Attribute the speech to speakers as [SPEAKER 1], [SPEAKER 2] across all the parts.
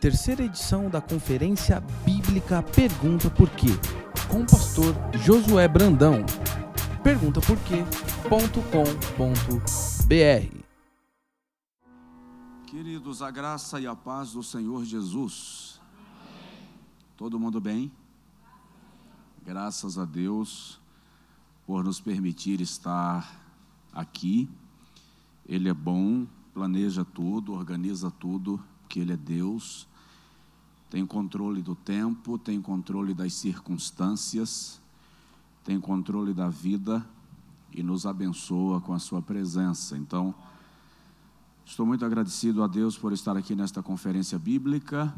[SPEAKER 1] terceira edição da Conferência Bíblica Pergunta Por Quê, com o pastor Josué Brandão. Pergunta por quê.com.br
[SPEAKER 2] Queridos, a graça e a paz do Senhor Jesus. Todo mundo bem? Graças a Deus por nos permitir estar aqui. Ele é bom, planeja tudo, organiza tudo, porque Ele é Deus. Tem controle do tempo, tem controle das circunstâncias, tem controle da vida e nos abençoa com a Sua presença. Então, estou muito agradecido a Deus por estar aqui nesta conferência bíblica.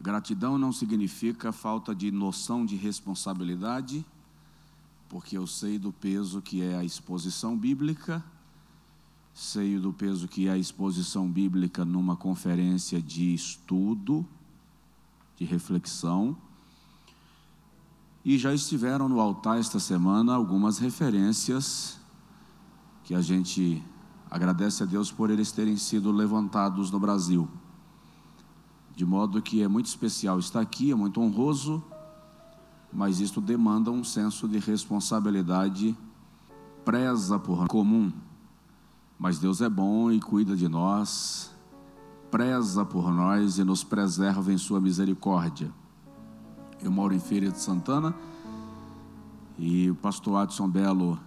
[SPEAKER 2] Gratidão não significa falta de noção de responsabilidade, porque eu sei do peso que é a exposição bíblica, sei do peso que é a exposição bíblica numa conferência de estudo, de reflexão. E já estiveram no altar esta semana algumas referências que a gente agradece a Deus por eles terem sido levantados no Brasil. De modo que é muito especial estar aqui, é muito honroso mas isto demanda um senso de responsabilidade, preza por comum. Mas Deus é bom e cuida de nós, preza por nós e nos preserva em Sua misericórdia. Eu moro em Feira de Santana e o pastor Adson Belo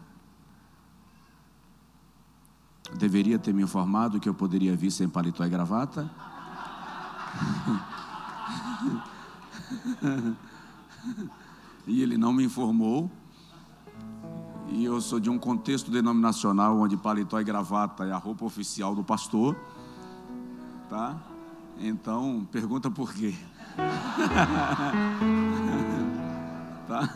[SPEAKER 2] deveria ter me informado que eu poderia vir sem paletó e gravata. e ele não me informou. E eu sou de um contexto denominacional onde paletó e gravata é a roupa oficial do pastor, tá? Então, pergunta por quê? tá?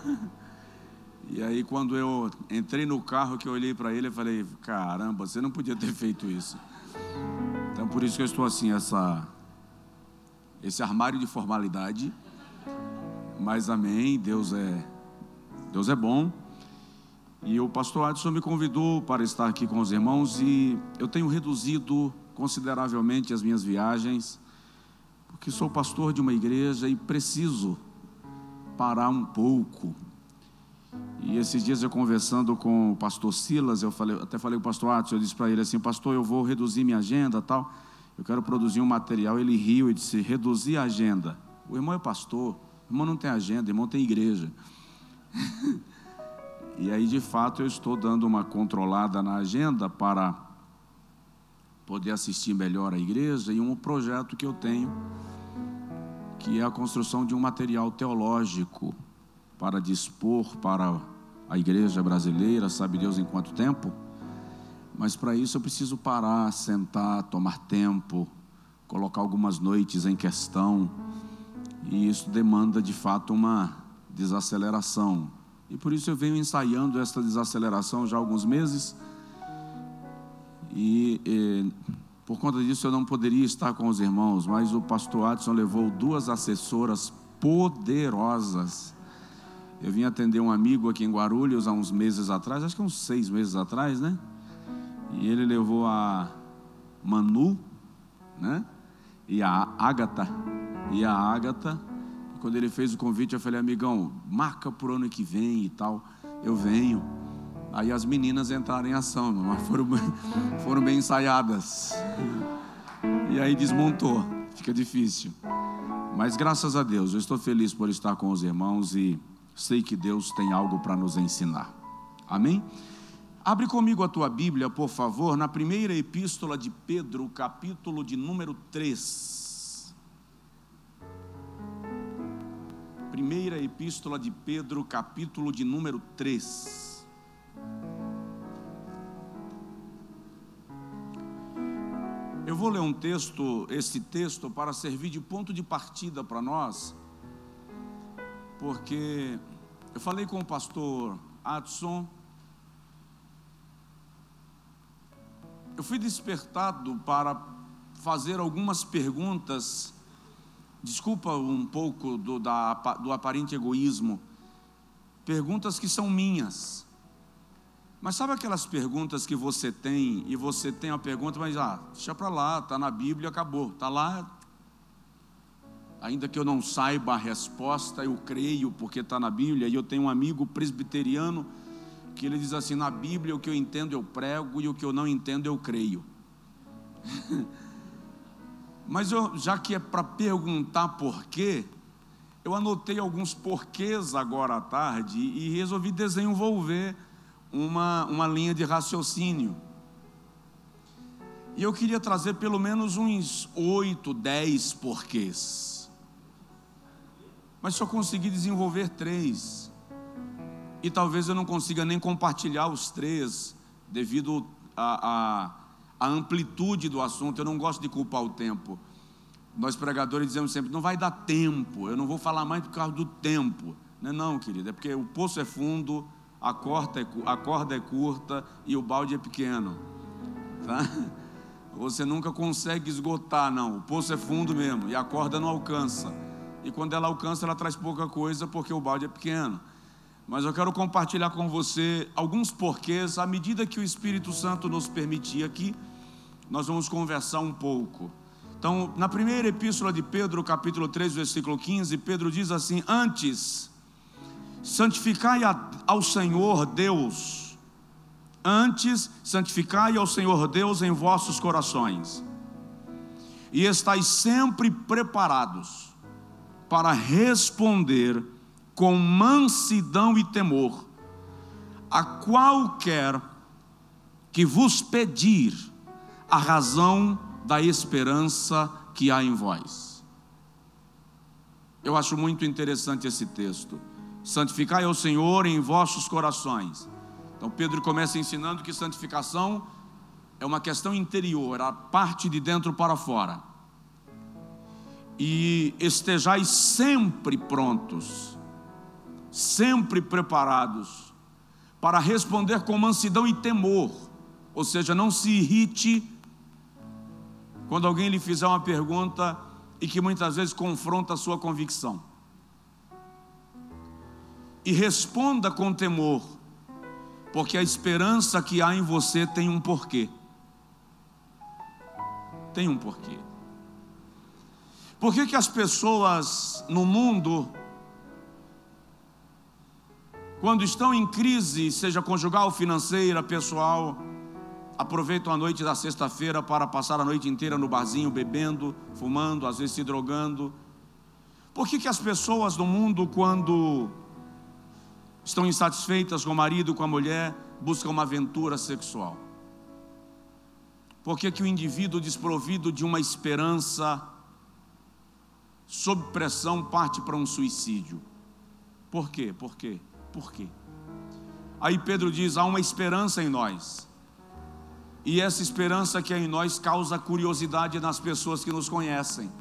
[SPEAKER 2] E aí quando eu entrei no carro que eu olhei para ele, eu falei: "Caramba, você não podia ter feito isso". Então por isso que eu estou assim essa esse armário de formalidade mas amém, Deus é Deus é bom. E o pastor Adson me convidou para estar aqui com os irmãos e eu tenho reduzido consideravelmente as minhas viagens, porque sou pastor de uma igreja e preciso parar um pouco. E esses dias eu conversando com o pastor Silas, eu falei, até falei com o pastor Adson, eu disse para ele assim, pastor, eu vou reduzir minha agenda, tal. Eu quero produzir um material. Ele riu e disse: reduzir a agenda. O irmão é pastor, Irmão não tem agenda, irmão tem igreja. e aí, de fato, eu estou dando uma controlada na agenda para poder assistir melhor à igreja e um projeto que eu tenho, que é a construção de um material teológico para dispor para a igreja brasileira, sabe Deus em quanto tempo? Mas para isso eu preciso parar, sentar, tomar tempo, colocar algumas noites em questão e isso demanda de fato uma desaceleração. E por isso eu venho ensaiando esta desaceleração já há alguns meses. E, e por conta disso eu não poderia estar com os irmãos, mas o pastor Adson levou duas assessoras poderosas. Eu vim atender um amigo aqui em Guarulhos há uns meses atrás, acho que uns seis meses atrás, né? E ele levou a Manu, né? E a Ágata e a Ágata. Quando ele fez o convite, eu falei, amigão, marca por ano que vem e tal. Eu venho. Aí as meninas entraram em ação, mas foram, foram bem ensaiadas. E aí desmontou, fica difícil. Mas graças a Deus, eu estou feliz por estar com os irmãos e sei que Deus tem algo para nos ensinar. Amém? Abre comigo a tua Bíblia, por favor, na primeira epístola de Pedro, capítulo de número 3. Primeira Epístola de Pedro, capítulo de número 3. Eu vou ler um texto, esse texto, para servir de ponto de partida para nós, porque eu falei com o pastor Adson, eu fui despertado para fazer algumas perguntas desculpa um pouco do, da, do aparente egoísmo, perguntas que são minhas. Mas sabe aquelas perguntas que você tem e você tem a pergunta, mas ah, deixa para lá, está na Bíblia, acabou, está lá, ainda que eu não saiba a resposta, eu creio porque está na Bíblia. E eu tenho um amigo presbiteriano que ele diz assim: na Bíblia o que eu entendo eu prego e o que eu não entendo eu creio. Mas eu, já que é para perguntar por quê, eu anotei alguns porquês agora à tarde e resolvi desenvolver uma, uma linha de raciocínio. E eu queria trazer pelo menos uns oito, dez porquês. Mas só consegui desenvolver três. E talvez eu não consiga nem compartilhar os três, devido a, a a amplitude do assunto, eu não gosto de culpar o tempo. Nós pregadores dizemos sempre: não vai dar tempo, eu não vou falar mais por causa do tempo. Não é, não, querido, é porque o poço é fundo, a corda é, a corda é curta e o balde é pequeno. Tá? Você nunca consegue esgotar, não. O poço é fundo mesmo e a corda não alcança. E quando ela alcança, ela traz pouca coisa porque o balde é pequeno. Mas eu quero compartilhar com você alguns porquês, à medida que o Espírito Santo nos permitir aqui, nós vamos conversar um pouco. Então, na primeira epístola de Pedro, capítulo 3, versículo 15, Pedro diz assim: Antes, santificai ao Senhor Deus, antes, santificai ao Senhor Deus em vossos corações, e estáis sempre preparados para responder com mansidão e temor a qualquer que vos pedir a razão da esperança que há em vós. Eu acho muito interessante esse texto. Santificai ao Senhor em vossos corações. Então Pedro começa ensinando que santificação é uma questão interior, a parte de dentro para fora. E estejais sempre prontos sempre preparados para responder com mansidão e temor, ou seja, não se irrite quando alguém lhe fizer uma pergunta e que muitas vezes confronta a sua convicção. E responda com temor, porque a esperança que há em você tem um porquê. Tem um porquê. Por que, que as pessoas no mundo quando estão em crise, seja conjugal, financeira, pessoal, aproveitam a noite da sexta-feira para passar a noite inteira no barzinho, bebendo, fumando, às vezes se drogando. Por que, que as pessoas no mundo, quando estão insatisfeitas com o marido, com a mulher, buscam uma aventura sexual? Por que, que o indivíduo desprovido de uma esperança, sob pressão, parte para um suicídio? Por quê? Por quê? por quê. Aí Pedro diz: há uma esperança em nós. E essa esperança que é em nós causa curiosidade nas pessoas que nos conhecem.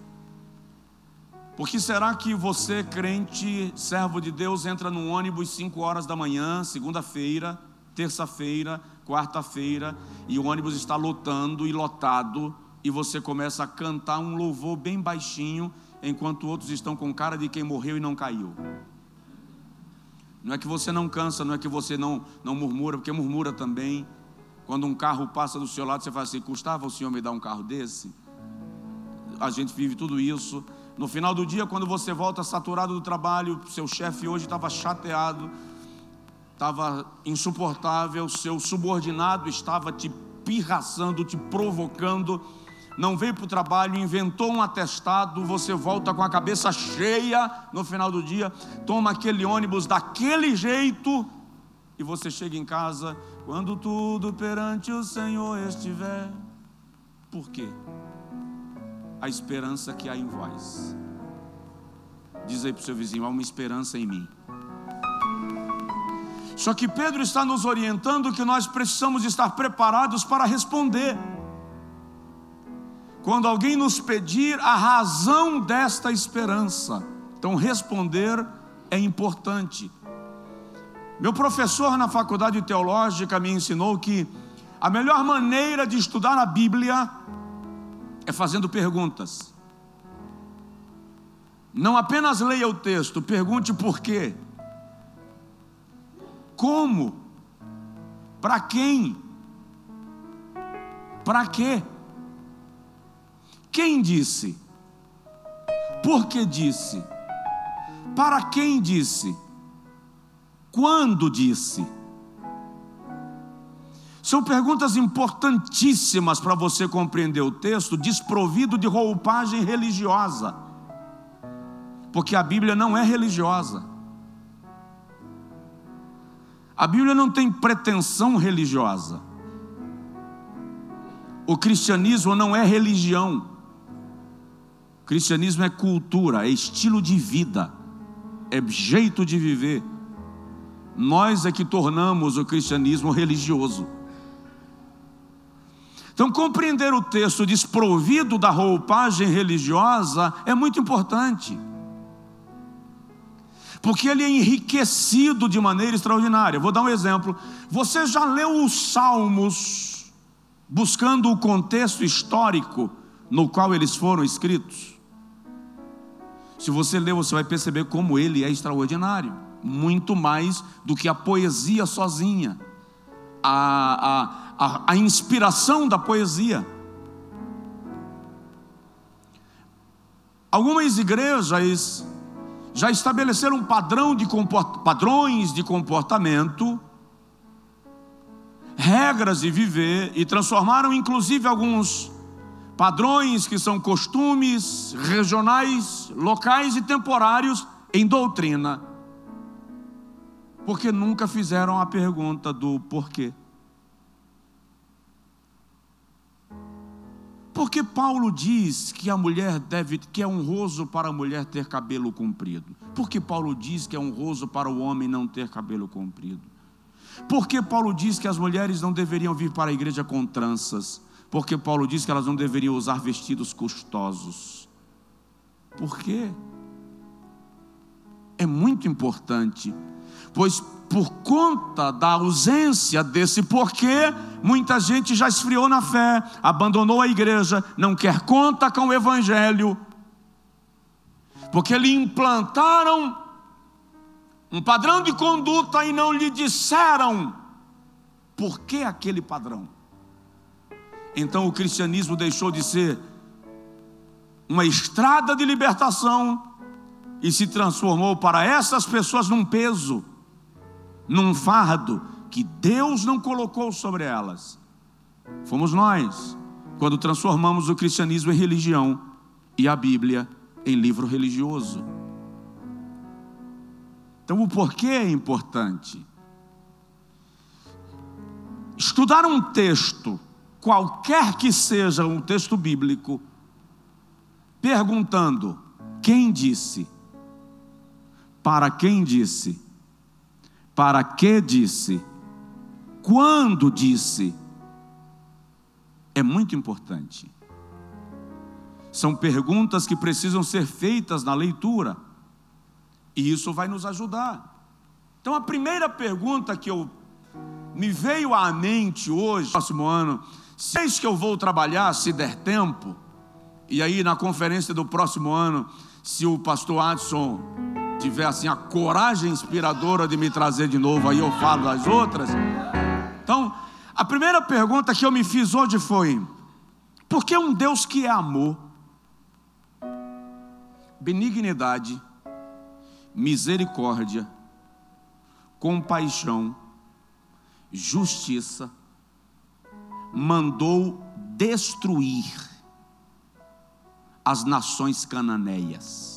[SPEAKER 2] Porque será que você, crente, servo de Deus, entra num ônibus 5 horas da manhã, segunda-feira, terça-feira, quarta-feira, e o ônibus está lotando e lotado, e você começa a cantar um louvor bem baixinho, enquanto outros estão com cara de quem morreu e não caiu? Não é que você não cansa, não é que você não, não murmura, porque murmura também. Quando um carro passa do seu lado, você fala assim: custava o senhor me dar um carro desse? A gente vive tudo isso. No final do dia, quando você volta saturado do trabalho, seu chefe hoje estava chateado, estava insuportável, seu subordinado estava te pirraçando, te provocando não veio para o trabalho, inventou um atestado, você volta com a cabeça cheia no final do dia, toma aquele ônibus daquele jeito e você chega em casa quando tudo perante o Senhor estiver. Por quê? A esperança que há em vós. Diz aí para o seu vizinho: há uma esperança em mim. Só que Pedro está nos orientando que nós precisamos estar preparados para responder quando alguém nos pedir a razão desta esperança. Então, responder é importante. Meu professor na faculdade teológica me ensinou que a melhor maneira de estudar a Bíblia é fazendo perguntas. Não apenas leia o texto, pergunte por quê. Como? Para quem? Para quê? Quem disse? Por que disse? Para quem disse? Quando disse? São perguntas importantíssimas para você compreender o texto, desprovido de roupagem religiosa. Porque a Bíblia não é religiosa. A Bíblia não tem pretensão religiosa. O cristianismo não é religião. O cristianismo é cultura, é estilo de vida, é jeito de viver. Nós é que tornamos o cristianismo religioso. Então, compreender o texto desprovido da roupagem religiosa é muito importante, porque ele é enriquecido de maneira extraordinária. Vou dar um exemplo. Você já leu os Salmos buscando o contexto histórico no qual eles foram escritos? Se você ler, você vai perceber como ele é extraordinário muito mais do que a poesia sozinha, a, a, a, a inspiração da poesia. Algumas igrejas já estabeleceram um padrão de padrões de comportamento, regras de viver e transformaram inclusive alguns padrões que são costumes regionais, locais e temporários em doutrina porque nunca fizeram a pergunta do porquê. Porque Paulo diz que a mulher deve, que é honroso para a mulher ter cabelo comprido? Porque Paulo diz que é honroso para o homem não ter cabelo comprido? Porque Paulo diz que as mulheres não deveriam vir para a igreja com tranças? Porque Paulo diz que elas não deveriam usar vestidos custosos? Por quê? É muito importante pois por conta da ausência desse porquê, muita gente já esfriou na fé, abandonou a igreja, não quer conta com o evangelho, porque lhe implantaram um padrão de conduta e não lhe disseram por que aquele padrão. Então o cristianismo deixou de ser uma estrada de libertação e se transformou para essas pessoas num peso num fardo que Deus não colocou sobre elas. Fomos nós, quando transformamos o cristianismo em religião e a Bíblia em livro religioso. Então, o porquê é importante. Estudar um texto, qualquer que seja um texto bíblico, perguntando quem disse, para quem disse, para que disse? Quando disse? É muito importante. São perguntas que precisam ser feitas na leitura. E isso vai nos ajudar. Então a primeira pergunta que eu me veio à mente hoje, próximo ano, se é que eu vou trabalhar, se der tempo, e aí na conferência do próximo ano, se o pastor Adson tiver assim a coragem inspiradora de me trazer de novo, aí eu falo das outras. Então, a primeira pergunta que eu me fiz hoje foi: por que um Deus que é amor, benignidade, misericórdia, compaixão, justiça, mandou destruir as nações cananeias?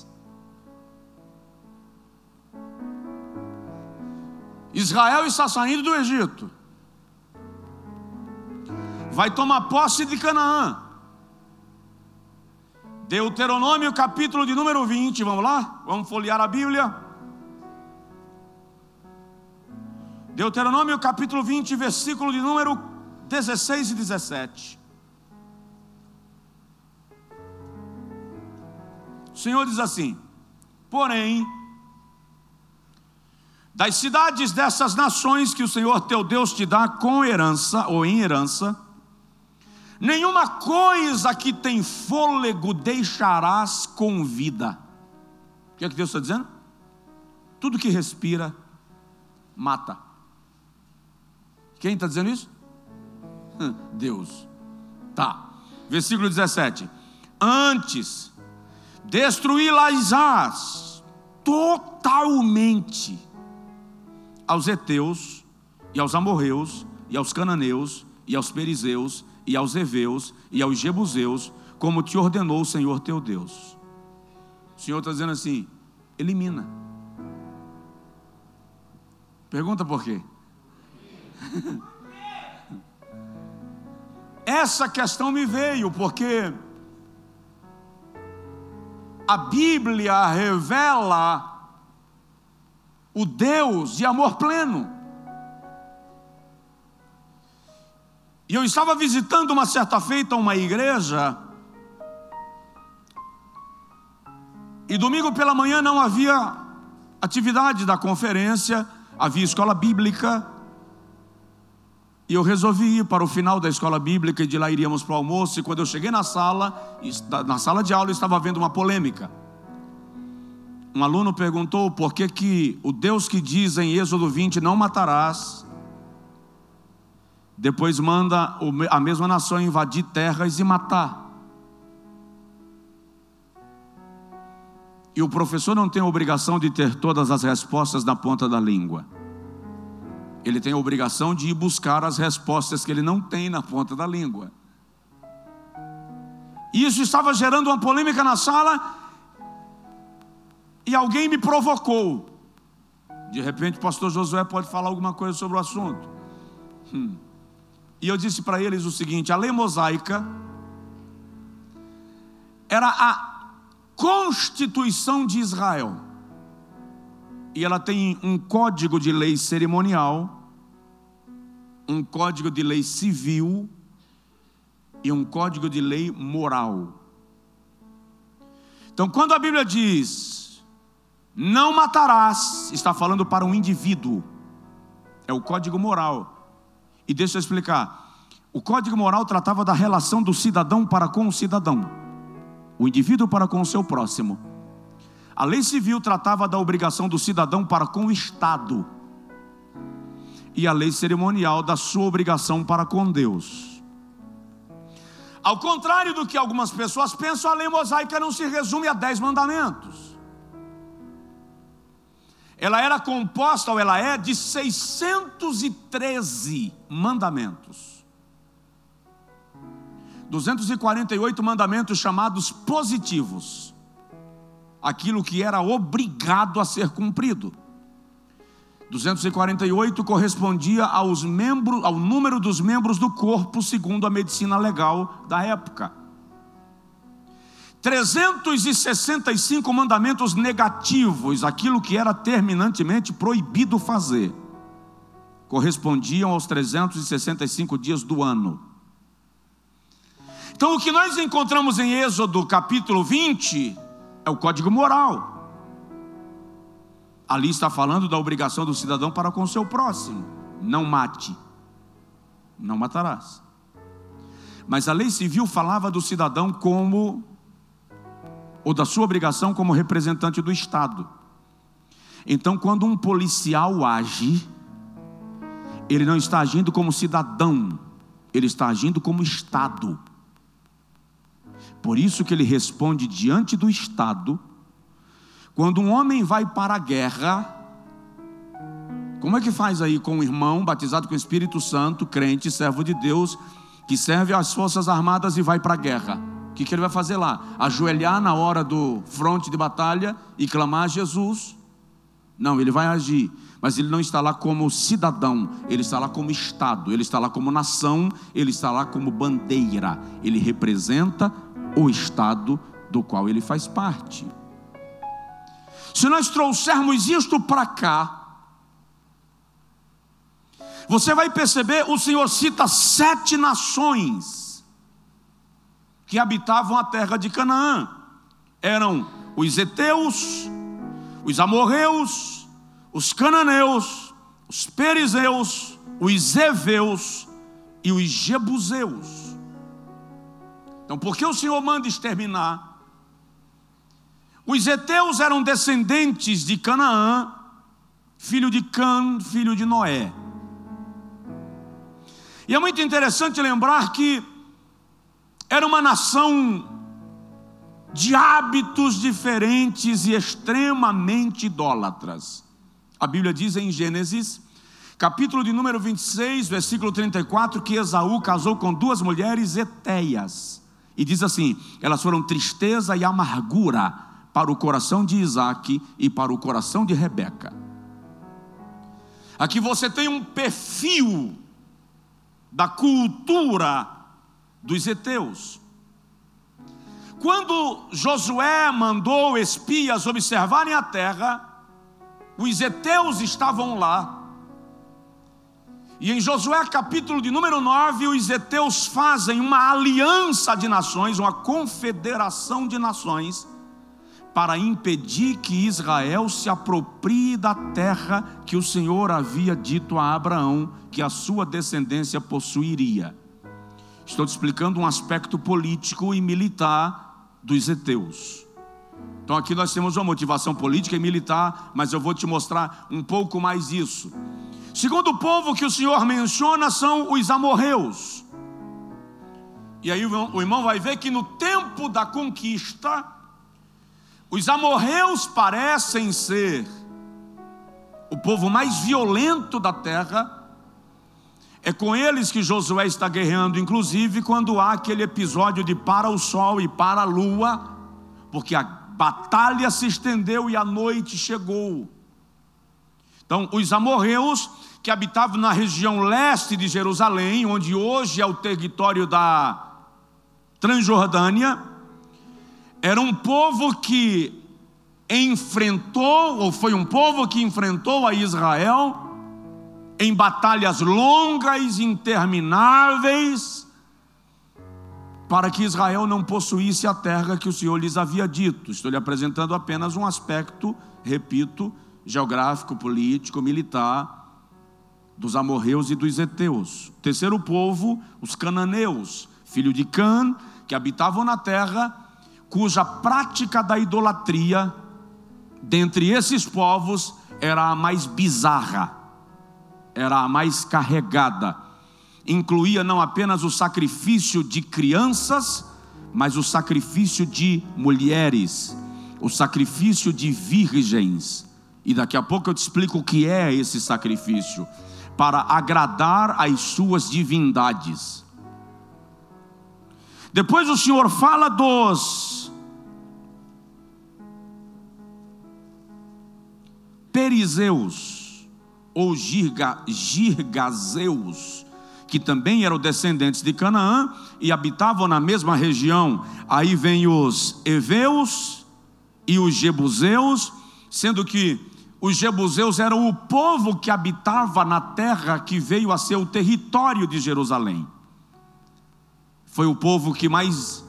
[SPEAKER 2] Israel está saindo do Egito, vai tomar posse de Canaã. Deuteronômio, capítulo de número 20, vamos lá? Vamos folhear a Bíblia. Deuteronômio, capítulo 20, versículo de número 16 e 17. O Senhor diz assim: Porém, das cidades dessas nações que o Senhor teu Deus te dá com herança ou em herança, nenhuma coisa que tem fôlego deixarás com vida. O que é que Deus está dizendo? Tudo que respira, mata. Quem está dizendo isso? Deus. Tá. Versículo 17. Antes destruí-las totalmente aos heteus e aos amorreus e aos cananeus e aos perizeus e aos heveus e aos jebuseus, como te ordenou o Senhor teu Deus. O Senhor está dizendo assim: elimina. Pergunta por quê? Essa questão me veio porque a Bíblia revela o Deus de amor pleno. E eu estava visitando uma certa feita uma igreja, e domingo pela manhã não havia atividade da conferência, havia escola bíblica, e eu resolvi ir para o final da escola bíblica e de lá iríamos para o almoço. E quando eu cheguei na sala, na sala de aula, estava havendo uma polêmica. Um aluno perguntou por que, que o Deus que diz em Êxodo 20: Não matarás, depois manda a mesma nação invadir terras e matar. E o professor não tem a obrigação de ter todas as respostas na ponta da língua ele tem a obrigação de ir buscar as respostas que ele não tem na ponta da língua. E isso estava gerando uma polêmica na sala, e alguém me provocou. De repente, o pastor Josué pode falar alguma coisa sobre o assunto. Hum. E eu disse para eles o seguinte: a lei mosaica era a constituição de Israel. E ela tem um código de lei cerimonial um código de lei civil e um código de lei moral. Então, quando a Bíblia diz não matarás, está falando para um indivíduo, é o código moral. E deixa eu explicar: o código moral tratava da relação do cidadão para com o cidadão, o indivíduo para com o seu próximo. A lei civil tratava da obrigação do cidadão para com o Estado e a lei cerimonial da sua obrigação para com Deus. Ao contrário do que algumas pessoas pensam, a lei mosaica não se resume a dez mandamentos. Ela era composta, ou ela é, de 613 mandamentos. 248 mandamentos chamados positivos. Aquilo que era obrigado a ser cumprido. 248 correspondia aos membros, ao número dos membros do corpo, segundo a medicina legal da época. 365 mandamentos negativos, aquilo que era terminantemente proibido fazer, correspondiam aos 365 dias do ano. Então, o que nós encontramos em Êxodo capítulo 20 é o código moral. Ali está falando da obrigação do cidadão para com o seu próximo. Não mate, não matarás. Mas a lei civil falava do cidadão como, ou da sua obrigação como representante do Estado. Então, quando um policial age, ele não está agindo como cidadão, ele está agindo como Estado. Por isso que ele responde diante do Estado quando um homem vai para a guerra, como é que faz aí com um irmão batizado com o Espírito Santo, crente, servo de Deus, que serve às Forças Armadas e vai para a guerra? Que, que ele vai fazer lá? Ajoelhar na hora do fronte de batalha e clamar a Jesus? Não, ele vai agir, mas ele não está lá como cidadão, ele está lá como Estado, ele está lá como nação, ele está lá como bandeira, ele representa o Estado do qual ele faz parte. Se nós trouxermos isto para cá, você vai perceber, o Senhor cita sete nações que habitavam a terra de Canaã. Eram os heteus, os amorreus, os cananeus, os perizeus, os heveus e os jebuseus. Então, por que o Senhor manda exterminar os heteus eram descendentes de Canaã, filho de Can, filho de Noé. E é muito interessante lembrar que era uma nação de hábitos diferentes e extremamente idólatras. A Bíblia diz em Gênesis, capítulo de número 26, versículo 34, que Esaú casou com duas mulheres etéias. E diz assim: elas foram tristeza e amargura para o coração de Isaac e para o coração de Rebeca. Aqui você tem um perfil da cultura dos heteus. Quando Josué mandou espias observarem a terra, os heteus estavam lá. E em Josué capítulo de número 9, os heteus fazem uma aliança de nações, uma confederação de nações, para impedir que Israel se aproprie da terra que o Senhor havia dito a Abraão que a sua descendência possuiria. Estou te explicando um aspecto político e militar dos heteus. Então aqui nós temos uma motivação política e militar, mas eu vou te mostrar um pouco mais isso. Segundo povo que o Senhor menciona são os amorreus. E aí o irmão vai ver que no tempo da conquista, os amorreus parecem ser o povo mais violento da terra. É com eles que Josué está guerreando, inclusive quando há aquele episódio de para o sol e para a lua, porque a batalha se estendeu e a noite chegou. Então, os amorreus que habitavam na região leste de Jerusalém, onde hoje é o território da Transjordânia, era um povo que enfrentou, ou foi um povo que enfrentou a Israel em batalhas longas, intermináveis, para que Israel não possuísse a terra que o Senhor lhes havia dito. Estou lhe apresentando apenas um aspecto, repito, geográfico, político, militar dos amorreus e dos heteus. terceiro povo, os cananeus, filho de Can, que habitavam na terra cuja prática da idolatria, dentre esses povos, era a mais bizarra, era a mais carregada. Incluía não apenas o sacrifício de crianças, mas o sacrifício de mulheres, o sacrifício de virgens. E daqui a pouco eu te explico o que é esse sacrifício, para agradar as suas divindades. Depois o Senhor fala dos perizeus ou girga, girgazeus, que também eram descendentes de Canaã e habitavam na mesma região. Aí vem os heveus e os jebuseus, sendo que os jebuseus eram o povo que habitava na terra que veio a ser o território de Jerusalém foi o povo que mais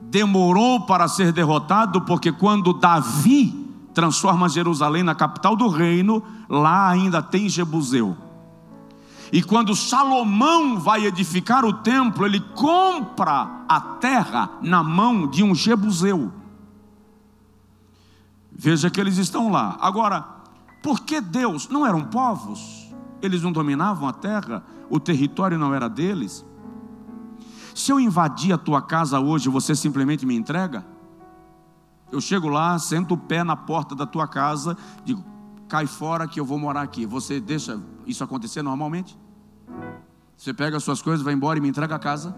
[SPEAKER 2] demorou para ser derrotado, porque quando Davi transforma Jerusalém na capital do reino, lá ainda tem Jebuseu. E quando Salomão vai edificar o templo, ele compra a terra na mão de um Jebuseu. Veja que eles estão lá. Agora, por que Deus? Não eram povos? Eles não dominavam a terra? O território não era deles? Se eu invadir a tua casa hoje, você simplesmente me entrega? Eu chego lá, sento o pé na porta da tua casa, digo, cai fora que eu vou morar aqui. Você deixa isso acontecer normalmente? Você pega as suas coisas, vai embora e me entrega a casa?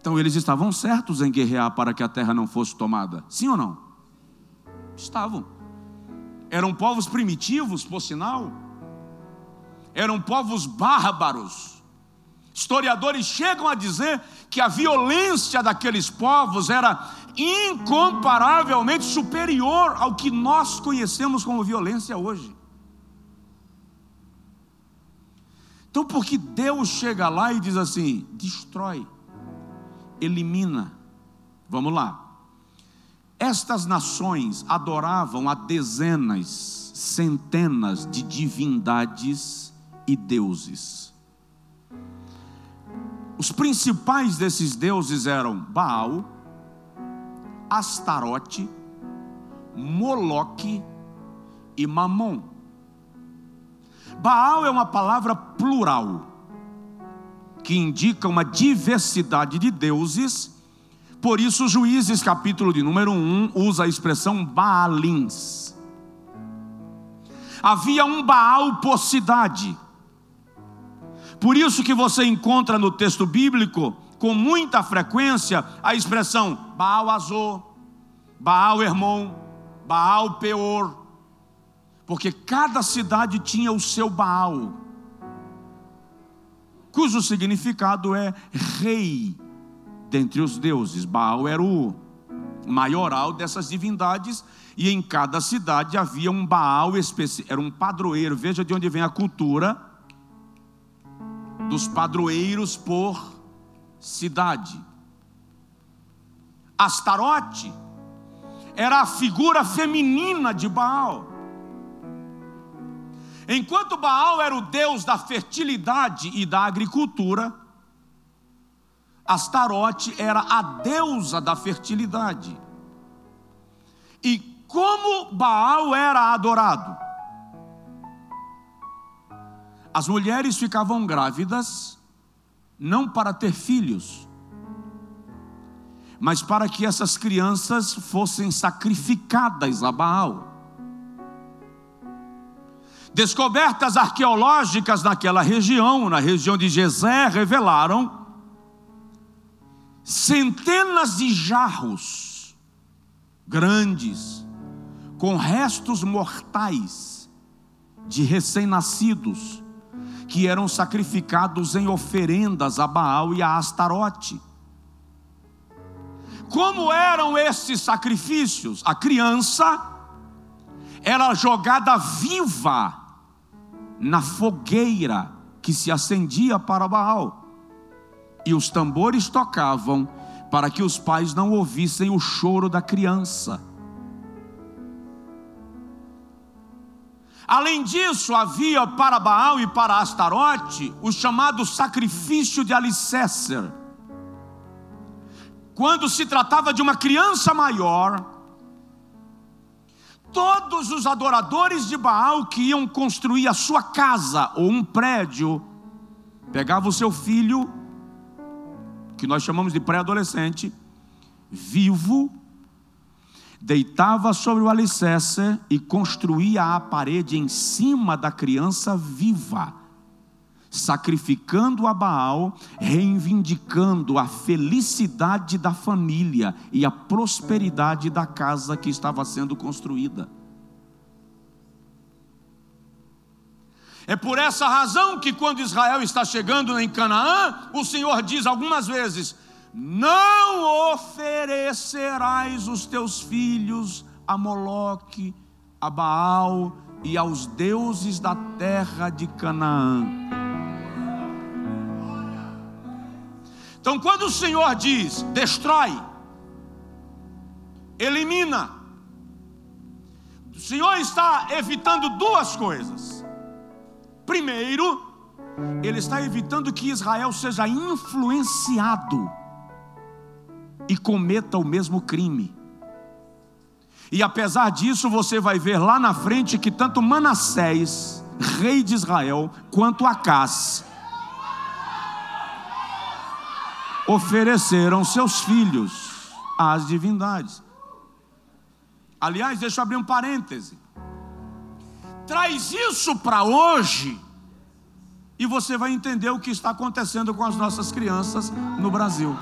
[SPEAKER 2] Então eles estavam certos em guerrear para que a terra não fosse tomada. Sim ou não? Estavam. Eram povos primitivos, por sinal. Eram povos bárbaros Historiadores chegam a dizer que a violência daqueles povos era incomparavelmente superior ao que nós conhecemos como violência hoje. Então, porque Deus chega lá e diz assim: destrói, elimina. Vamos lá. Estas nações adoravam a dezenas, centenas de divindades e deuses. Os principais desses deuses eram Baal, Astarote, Moloque e Mamon. Baal é uma palavra plural, que indica uma diversidade de deuses, Por isso, Juízes, capítulo de número 1, usa a expressão Baalins. Havia um Baal por cidade. Por isso que você encontra no texto bíblico, com muita frequência, a expressão Baal Azor, Baal Hermon, Baal Peor. Porque cada cidade tinha o seu Baal, cujo significado é rei dentre os deuses. Baal era o maioral dessas divindades, e em cada cidade havia um Baal específico, era um padroeiro. Veja de onde vem a cultura dos padroeiros por cidade. Astarote era a figura feminina de Baal. Enquanto Baal era o deus da fertilidade e da agricultura, Astarote era a deusa da fertilidade. E como Baal era adorado? As mulheres ficavam grávidas não para ter filhos, mas para que essas crianças fossem sacrificadas a Baal. Descobertas arqueológicas naquela região, na região de Jezé, revelaram centenas de jarros grandes, com restos mortais de recém-nascidos, que eram sacrificados em oferendas a Baal e a Astarote. Como eram esses sacrifícios? A criança era jogada viva na fogueira que se acendia para Baal e os tambores tocavam para que os pais não ouvissem o choro da criança. Além disso, havia para Baal e para Astarote o chamado sacrifício de alicercer. Quando se tratava de uma criança maior, todos os adoradores de Baal que iam construir a sua casa ou um prédio, pegavam o seu filho que nós chamamos de pré-adolescente, vivo, deitava sobre o alicerce e construía a parede em cima da criança viva, sacrificando a Baal, reivindicando a felicidade da família e a prosperidade da casa que estava sendo construída. É por essa razão que, quando Israel está chegando em Canaã, o Senhor diz algumas vezes: Não oferecerás os teus filhos a Moloque, a Baal e aos deuses da terra de Canaã. Então, quando o Senhor diz destrói, elimina, o Senhor está evitando duas coisas. Primeiro, ele está evitando que Israel seja influenciado e cometa o mesmo crime. E apesar disso, você vai ver lá na frente que tanto Manassés, rei de Israel, quanto Acás ofereceram seus filhos às divindades. Aliás, deixa eu abrir um parêntese traz isso para hoje, e você vai entender o que está acontecendo com as nossas crianças no Brasil.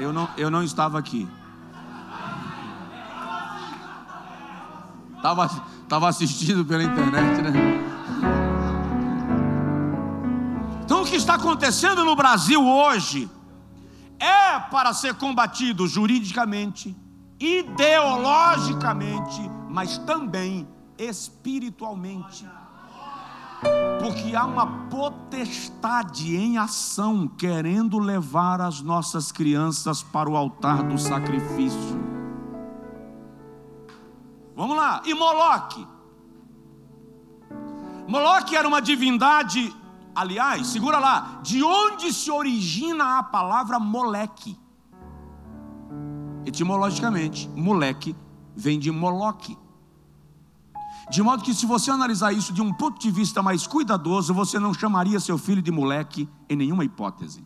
[SPEAKER 2] Eu não, eu não estava aqui. Estava tava assistindo pela internet, né? Então o que está acontecendo no Brasil hoje? é para ser combatido juridicamente, ideologicamente, mas também espiritualmente. Porque há uma potestade em ação querendo levar as nossas crianças para o altar do sacrifício. Vamos lá, e Moloque? Moloque era uma divindade Aliás, segura lá, de onde se origina a palavra moleque? Etimologicamente, moleque vem de Moloque. De modo que, se você analisar isso de um ponto de vista mais cuidadoso, você não chamaria seu filho de moleque em nenhuma hipótese.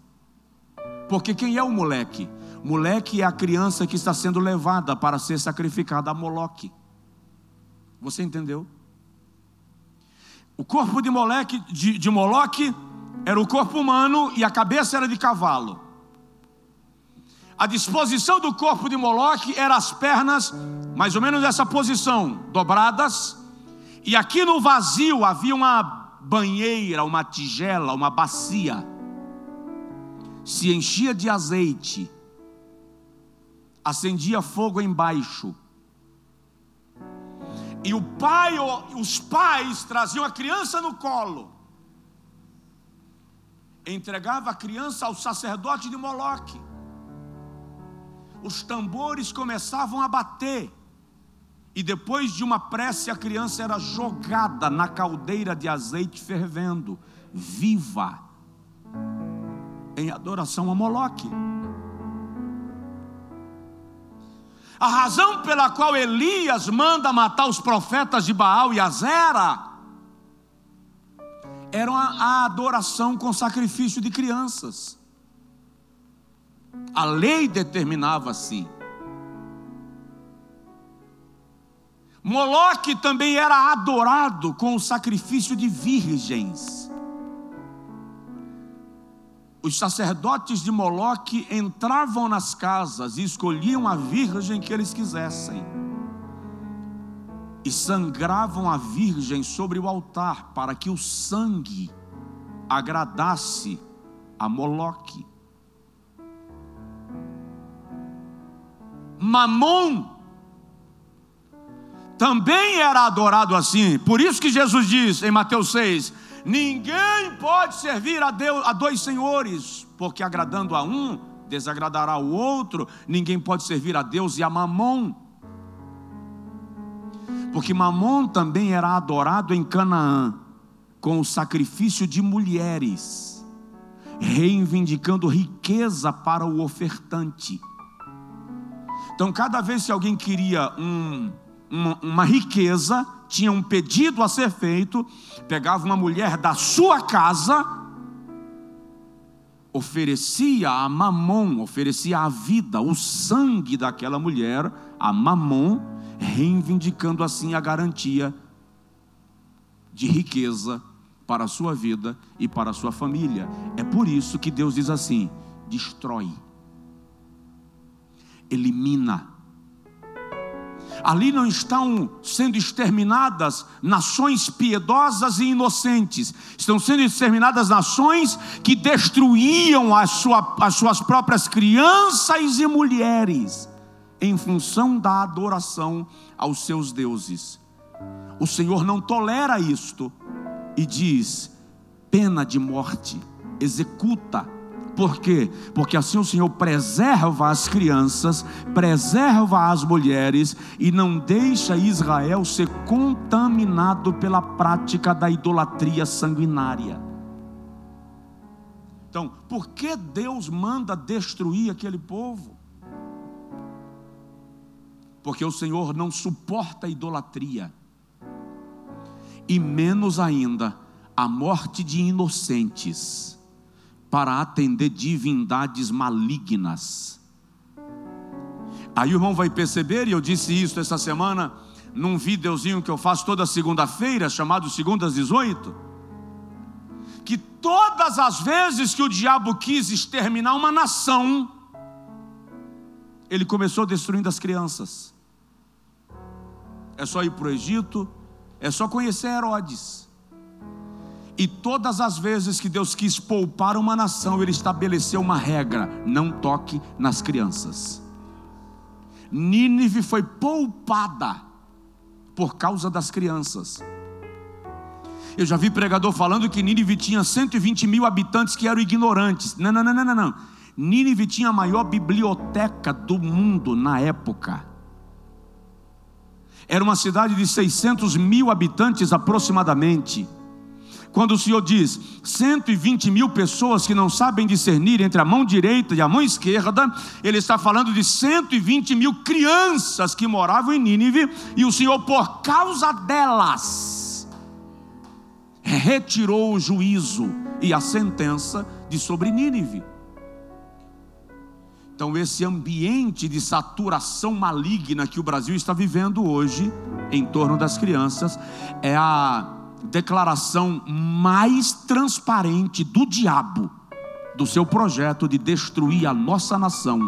[SPEAKER 2] Porque quem é o moleque? Moleque é a criança que está sendo levada para ser sacrificada a Moloque. Você entendeu? O corpo de, moleque, de, de Moloque era o corpo humano e a cabeça era de cavalo. A disposição do corpo de Moloque era as pernas, mais ou menos essa posição, dobradas, e aqui no vazio havia uma banheira, uma tigela, uma bacia. Se enchia de azeite, acendia fogo embaixo. E o pai, os pais traziam a criança no colo. Entregava a criança ao sacerdote de Moloque os tambores começavam a bater. E depois de uma prece, a criança era jogada na caldeira de azeite fervendo, viva, em adoração a Moloque. A razão pela qual Elias manda matar os profetas de Baal e Azera era a adoração com sacrifício de crianças. A lei determinava assim. Moloque também era adorado com o sacrifício de virgens. Os sacerdotes de Moloque entravam nas casas e escolhiam a virgem que eles quisessem. E sangravam a virgem sobre o altar para que o sangue agradasse a Moloque. Mamon também era adorado assim. Por isso que Jesus diz em Mateus 6: Ninguém pode servir a, Deus, a dois senhores, porque agradando a um, desagradará o outro. Ninguém pode servir a Deus e a Mamon. Porque Mamon também era adorado em Canaã, com o sacrifício de mulheres, reivindicando riqueza para o ofertante. Então, cada vez que alguém queria um, uma, uma riqueza, tinha um pedido a ser feito, pegava uma mulher da sua casa, oferecia a mamon, oferecia a vida, o sangue daquela mulher, a mamon, reivindicando assim a garantia de riqueza para a sua vida e para a sua família. É por isso que Deus diz assim: destrói elimina. Ali não estão sendo exterminadas nações piedosas e inocentes, estão sendo exterminadas nações que destruíam as, sua, as suas próprias crianças e mulheres, em função da adoração aos seus deuses. O Senhor não tolera isto e diz: pena de morte, executa por quê? Porque assim o Senhor preserva as crianças, preserva as mulheres e não deixa Israel ser contaminado pela prática da idolatria sanguinária. Então, por que Deus manda destruir aquele povo? Porque o Senhor não suporta a idolatria, e menos ainda a morte de inocentes para atender divindades malignas. Aí o irmão vai perceber, e eu disse isso essa semana, num videozinho que eu faço toda segunda-feira, chamado Segundas 18, que todas as vezes que o diabo quis exterminar uma nação, ele começou destruindo as crianças. É só ir para o Egito, é só conhecer Herodes. E todas as vezes que Deus quis poupar uma nação, Ele estabeleceu uma regra: não toque nas crianças. Nínive foi poupada por causa das crianças. Eu já vi pregador falando que Nínive tinha 120 mil habitantes que eram ignorantes. Não, não, não, não, não. Nínive tinha a maior biblioteca do mundo na época. Era uma cidade de 600 mil habitantes aproximadamente quando o Senhor diz 120 mil pessoas que não sabem discernir entre a mão direita e a mão esquerda, Ele está falando de 120 mil crianças que moravam em Nínive, e o Senhor, por causa delas, retirou o juízo e a sentença de sobre Nínive. Então, esse ambiente de saturação maligna que o Brasil está vivendo hoje, em torno das crianças, é a declaração mais transparente do diabo, do seu projeto de destruir a nossa nação,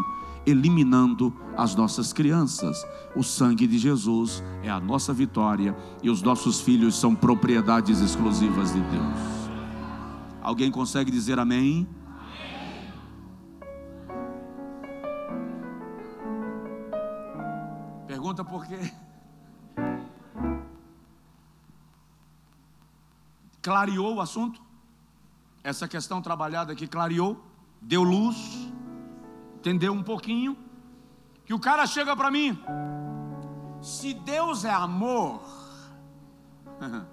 [SPEAKER 2] eliminando as nossas crianças. O sangue de Jesus é a nossa vitória e os nossos filhos são propriedades exclusivas de Deus. Alguém consegue dizer amém? Pergunta por quê? Clareou o assunto? Essa questão trabalhada aqui clareou, deu luz, entendeu um pouquinho? Que o cara chega para mim, se Deus é amor,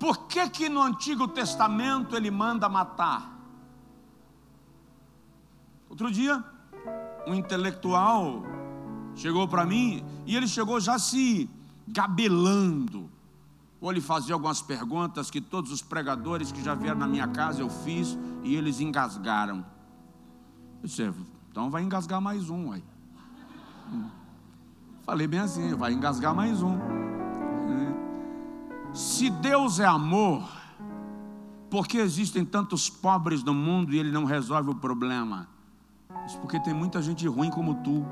[SPEAKER 2] por que que no Antigo Testamento ele manda matar? Outro dia, um intelectual chegou para mim e ele chegou já se gabelando. Ou ele fazia algumas perguntas que todos os pregadores que já vieram na minha casa eu fiz e eles engasgaram. Eu disse, então vai engasgar mais um aí. Falei bem assim, vai engasgar mais um. Se Deus é amor, por que existem tantos pobres no mundo e Ele não resolve o problema? Isso porque tem muita gente ruim como tu.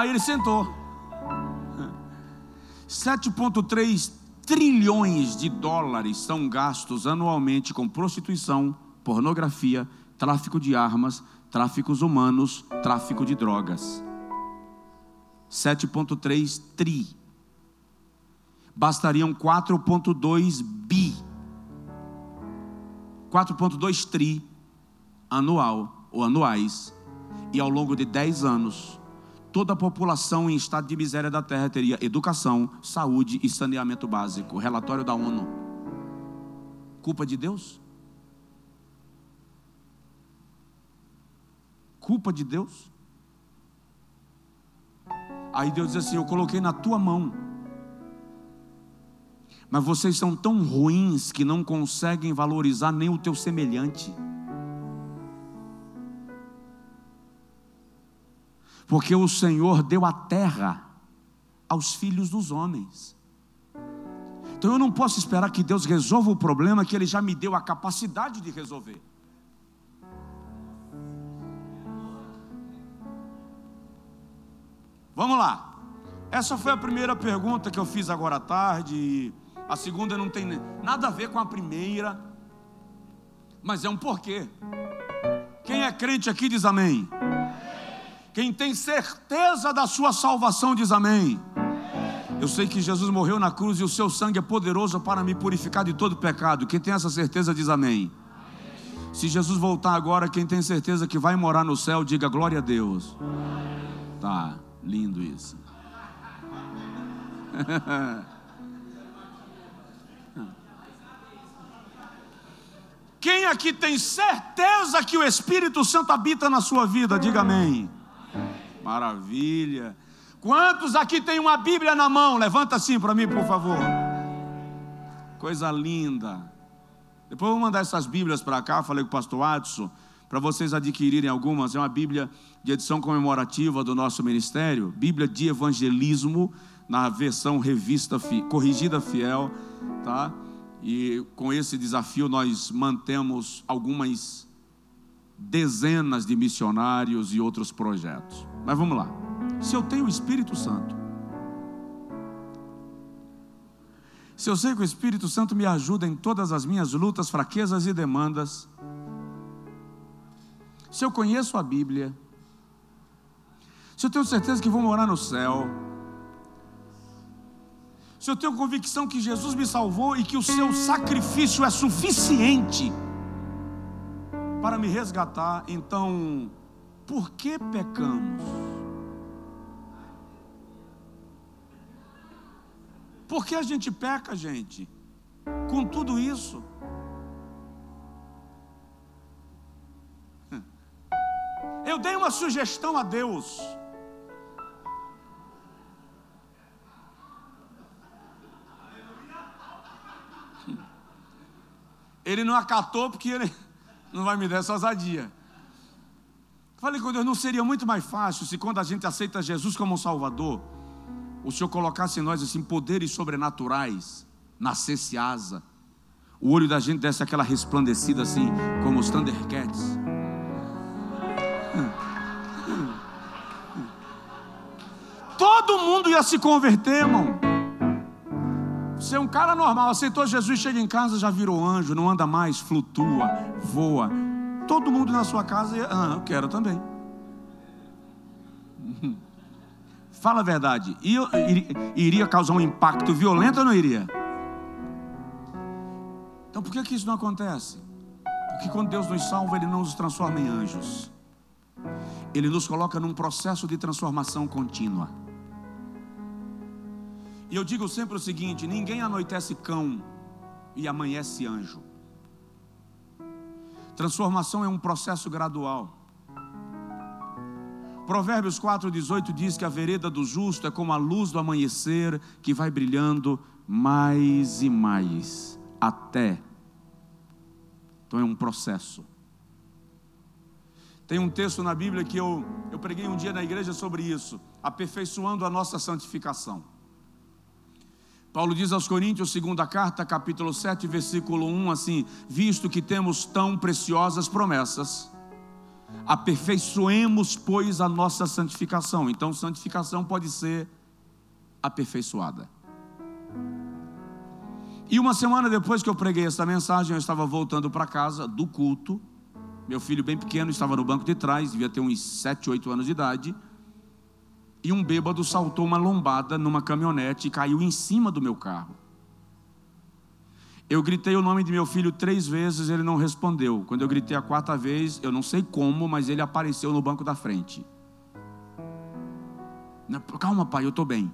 [SPEAKER 2] Aí ele sentou. 7,3 trilhões de dólares são gastos anualmente com prostituição, pornografia, tráfico de armas, tráficos humanos, tráfico de drogas. 7,3 tri. Bastariam 4,2 bi. 4,2 tri anual ou anuais. E ao longo de 10 anos, toda a população em estado de miséria da terra teria educação, saúde e saneamento básico. Relatório da ONU. Culpa de Deus? Culpa de Deus? Aí Deus diz assim: Eu coloquei na tua mão. Mas vocês são tão ruins que não conseguem valorizar nem o teu semelhante. Porque o Senhor deu a terra aos filhos dos homens. Então eu não posso esperar que Deus resolva o problema que Ele já me deu a capacidade de resolver. Vamos lá. Essa foi a primeira pergunta que eu fiz agora à tarde. A segunda não tem nada a ver com a primeira, mas é um porquê. Quem é crente aqui diz amém. Quem tem certeza da sua salvação diz amém. Eu sei que Jesus morreu na cruz e o seu sangue é poderoso para me purificar de todo pecado. Quem tem essa certeza diz amém. Se Jesus voltar agora, quem tem certeza que vai morar no céu, diga glória a Deus. Tá, lindo isso. Quem aqui tem certeza que o Espírito Santo habita na sua vida, diga amém. Maravilha. Quantos aqui tem uma Bíblia na mão? Levanta assim para mim, por favor. Coisa linda. Depois eu vou mandar essas Bíblias para cá. Falei com o pastor Adson para vocês adquirirem algumas. É uma Bíblia de edição comemorativa do nosso ministério, Bíblia de Evangelismo, na versão revista corrigida fiel, tá? E com esse desafio nós mantemos algumas dezenas de missionários e outros projetos. Mas vamos lá. Se eu tenho o Espírito Santo, se eu sei que o Espírito Santo me ajuda em todas as minhas lutas, fraquezas e demandas, se eu conheço a Bíblia, se eu tenho certeza que vou morar no céu, se eu tenho convicção que Jesus me salvou e que o seu sacrifício é suficiente, para me resgatar. Então, por que pecamos? Por que a gente peca, gente? Com tudo isso. Eu dei uma sugestão a Deus. Ele não acatou porque ele não vai me dar essa ousadia. Falei com Deus, não seria muito mais fácil se quando a gente aceita Jesus como Salvador, o Senhor colocasse em nós assim poderes sobrenaturais, nascesse asa, o olho da gente desse aquela resplandecida assim, como os Thundercats. Todo mundo ia se converter, irmão. Você é um cara normal, aceitou Jesus, chega em casa, já virou anjo, não anda mais, flutua, voa. Todo mundo na sua casa, ah, eu quero também. Fala a verdade, iria causar um impacto violento ou não iria? Então por que, que isso não acontece? Porque quando Deus nos salva, Ele não nos transforma em anjos. Ele nos coloca num processo de transformação contínua. E eu digo sempre o seguinte: ninguém anoitece cão e amanhece anjo. Transformação é um processo gradual. Provérbios 4,18 diz que a vereda do justo é como a luz do amanhecer que vai brilhando mais e mais, até. Então é um processo. Tem um texto na Bíblia que eu, eu preguei um dia na igreja sobre isso, aperfeiçoando a nossa santificação. Paulo diz aos Coríntios, segunda carta, capítulo 7, versículo 1, assim: Visto que temos tão preciosas promessas, aperfeiçoemos, pois, a nossa santificação. Então, santificação pode ser aperfeiçoada. E uma semana depois que eu preguei essa mensagem, eu estava voltando para casa do culto. Meu filho, bem pequeno, estava no banco de trás, devia ter uns 7, 8 anos de idade e um bêbado saltou uma lombada numa caminhonete e caiu em cima do meu carro. Eu gritei o nome de meu filho três vezes, ele não respondeu. Quando eu gritei a quarta vez, eu não sei como, mas ele apareceu no banco da frente. Calma, pai, eu estou bem.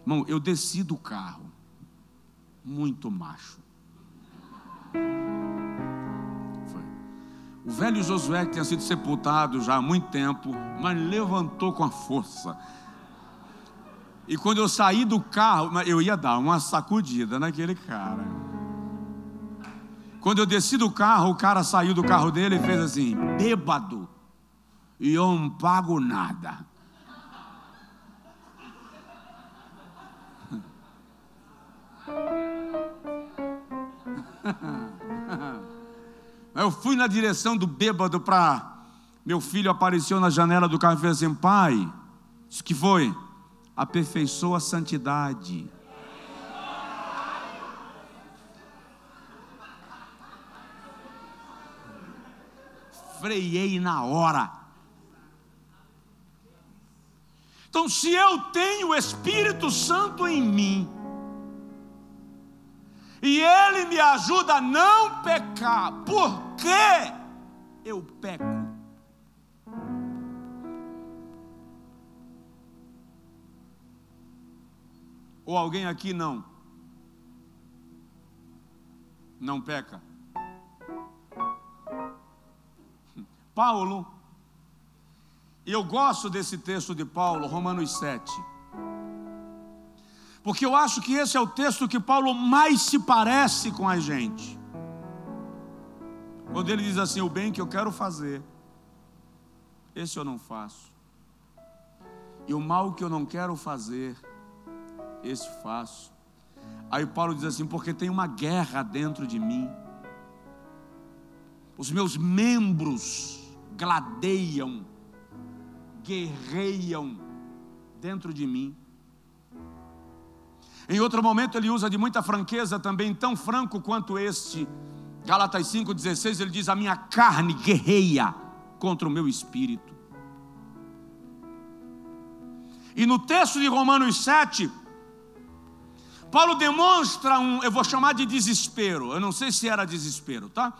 [SPEAKER 2] Irmão, eu desci do carro, muito macho. O velho Josué, que tinha sido sepultado já há muito tempo, mas levantou com a força. E quando eu saí do carro, eu ia dar uma sacudida naquele cara. Quando eu desci do carro, o cara saiu do carro dele e fez assim: bêbado, e eu não pago nada. Eu fui na direção do bêbado para. Meu filho apareceu na janela do carro e fez assim: Pai, isso que foi? Aperfeiçoa a santidade. Freiei na hora. Então, se eu tenho o Espírito Santo em mim, e Ele me ajuda a não pecar. Por que eu peco? Ou alguém aqui não? Não peca? Paulo, eu gosto desse texto de Paulo, Romanos 7 porque eu acho que esse é o texto que Paulo mais se parece com a gente. Quando ele diz assim: O bem que eu quero fazer, esse eu não faço, e o mal que eu não quero fazer, esse faço. Aí Paulo diz assim: Porque tem uma guerra dentro de mim, os meus membros gladeiam, guerreiam dentro de mim. Em outro momento ele usa de muita franqueza também, tão franco quanto este. Galatas 5,16, ele diz: A minha carne guerreia contra o meu espírito. E no texto de Romanos 7, Paulo demonstra um, eu vou chamar de desespero, eu não sei se era desespero, tá?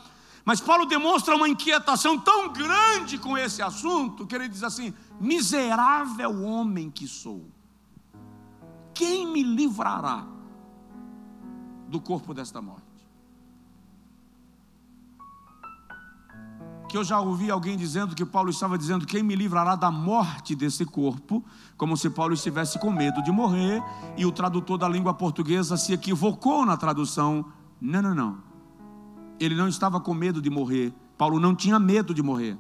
[SPEAKER 2] Mas Paulo demonstra uma inquietação tão grande com esse assunto que ele diz assim: miserável homem que sou, quem me livrará do corpo desta morte? que eu já ouvi alguém dizendo que Paulo estava dizendo: Quem me livrará da morte desse corpo? Como se Paulo estivesse com medo de morrer, e o tradutor da língua portuguesa se equivocou na tradução. Não, não, não. Ele não estava com medo de morrer. Paulo não tinha medo de morrer.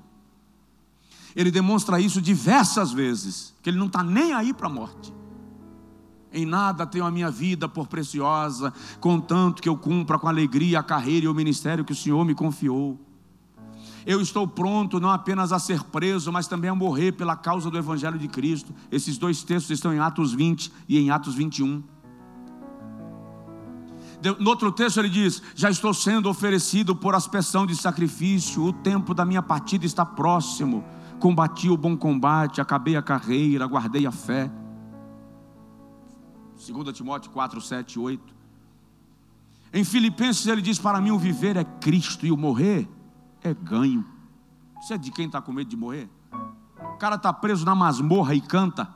[SPEAKER 2] Ele demonstra isso diversas vezes, que ele não está nem aí para a morte. Em nada tenho a minha vida por preciosa, contanto que eu cumpra com alegria a carreira e o ministério que o Senhor me confiou. Eu estou pronto não apenas a ser preso, mas também a morrer pela causa do Evangelho de Cristo. Esses dois textos estão em Atos 20 e em Atos 21. No outro texto ele diz: Já estou sendo oferecido por aspersão de sacrifício, o tempo da minha partida está próximo. Combati o bom combate, acabei a carreira, guardei a fé. 2 Timóteo 4, 7 e 8. Em Filipenses ele diz: Para mim o viver é Cristo e o morrer é ganho. Você é de quem está com medo de morrer? O cara está preso na masmorra e canta.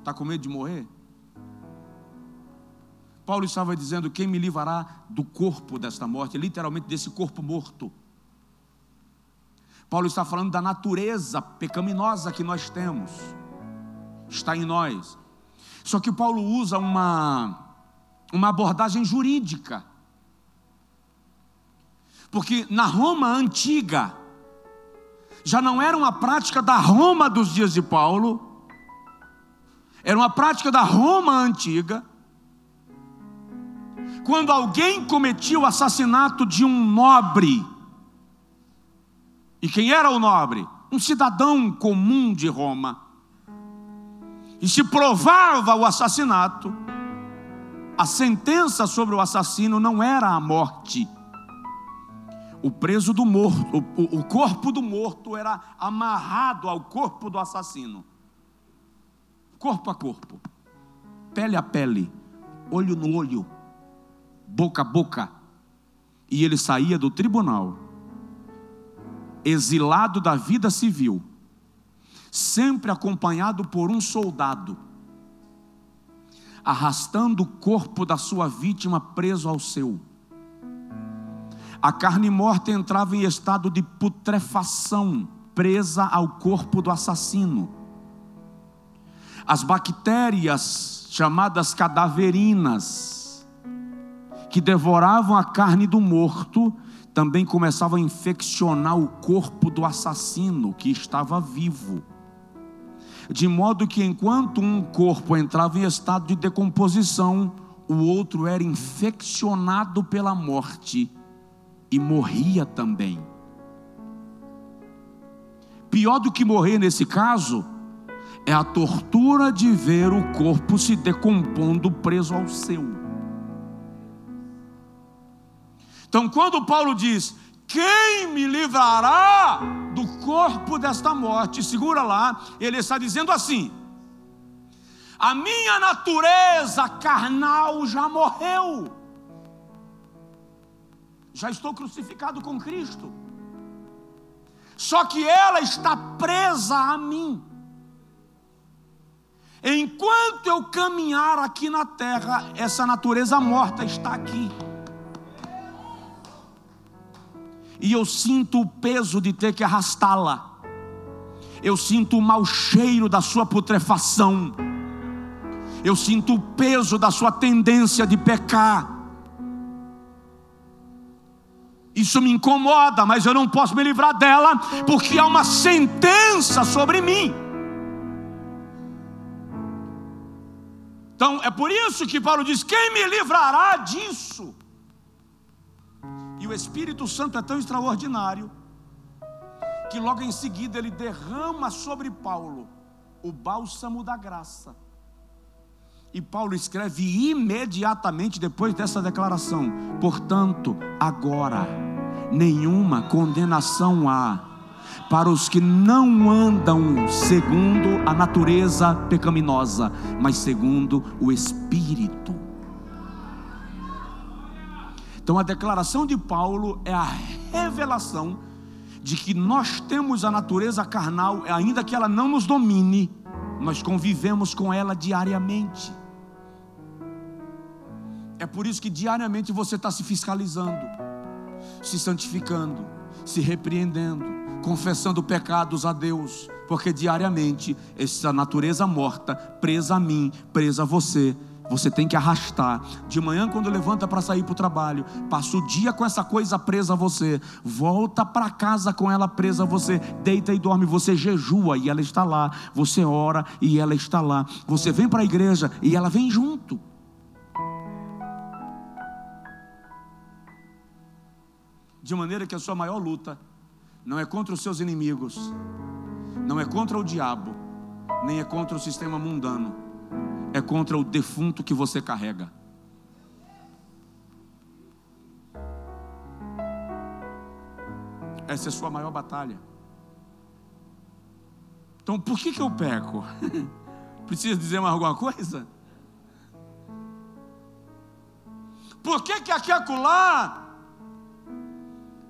[SPEAKER 2] Está com medo de morrer? Paulo estava dizendo: quem me livrará do corpo desta morte, literalmente desse corpo morto. Paulo está falando da natureza pecaminosa que nós temos, está em nós. Só que Paulo usa uma, uma abordagem jurídica porque na Roma antiga, já não era uma prática da Roma dos dias de Paulo, era uma prática da Roma antiga. Quando alguém cometia o assassinato de um nobre, e quem era o nobre? Um cidadão comum de Roma, e se provava o assassinato, a sentença sobre o assassino não era a morte, o preso do morto, o, o corpo do morto era amarrado ao corpo do assassino, corpo a corpo, pele a pele, olho no olho, boca a boca, e ele saía do tribunal, exilado da vida civil, sempre acompanhado por um soldado, arrastando o corpo da sua vítima preso ao seu a carne morta entrava em estado de putrefação, presa ao corpo do assassino. As bactérias chamadas cadaverinas, que devoravam a carne do morto, também começavam a infeccionar o corpo do assassino que estava vivo. De modo que enquanto um corpo entrava em estado de decomposição, o outro era infeccionado pela morte e morria também. Pior do que morrer nesse caso é a tortura de ver o corpo se decompondo preso ao seu. Então, quando Paulo diz: Quem me livrará do corpo desta morte? Segura lá, ele está dizendo assim: A minha natureza carnal já morreu já estou crucificado com Cristo. Só que ela está presa a mim. Enquanto eu caminhar aqui na terra, essa natureza morta está aqui. E eu sinto o peso de ter que arrastá-la. Eu sinto o mau cheiro da sua putrefação. Eu sinto o peso da sua tendência de pecar. Isso me incomoda, mas eu não posso me livrar dela, porque há uma sentença sobre mim. Então é por isso que Paulo diz: quem me livrará disso? E o Espírito Santo é tão extraordinário, que logo em seguida ele derrama sobre Paulo o bálsamo da graça. E Paulo escreve imediatamente depois dessa declaração: portanto, agora nenhuma condenação há para os que não andam segundo a natureza pecaminosa, mas segundo o Espírito. Então a declaração de Paulo é a revelação de que nós temos a natureza carnal, ainda que ela não nos domine, nós convivemos com ela diariamente. É por isso que diariamente você está se fiscalizando, se santificando, se repreendendo, confessando pecados a Deus, porque diariamente essa natureza morta, presa a mim, presa a você, você tem que arrastar. De manhã, quando levanta para sair para o trabalho, passa o dia com essa coisa presa a você, volta para casa com ela presa a você, deita e dorme, você jejua e ela está lá, você ora e ela está lá, você vem para a igreja e ela vem junto. De maneira que a sua maior luta não é contra os seus inimigos, não é contra o diabo, nem é contra o sistema mundano, é contra o defunto que você carrega. Essa é a sua maior batalha. Então, por que, que eu peco? Precisa dizer mais alguma coisa? Por que, que aqui acolá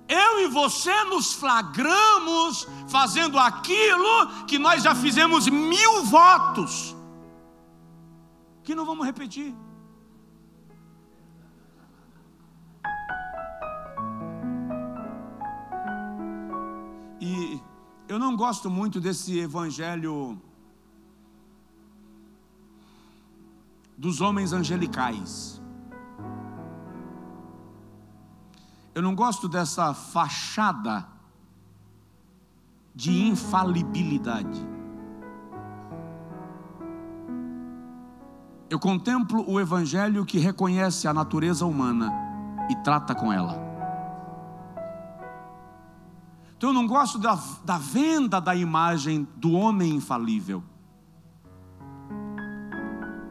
[SPEAKER 2] eu e você nos flagramos fazendo aquilo que nós já fizemos mil votos, que não vamos repetir. E eu não gosto muito desse evangelho dos homens angelicais. Eu não gosto dessa fachada de infalibilidade. Eu contemplo o Evangelho que reconhece a natureza humana e trata com ela. Então eu não gosto da, da venda da imagem do homem infalível.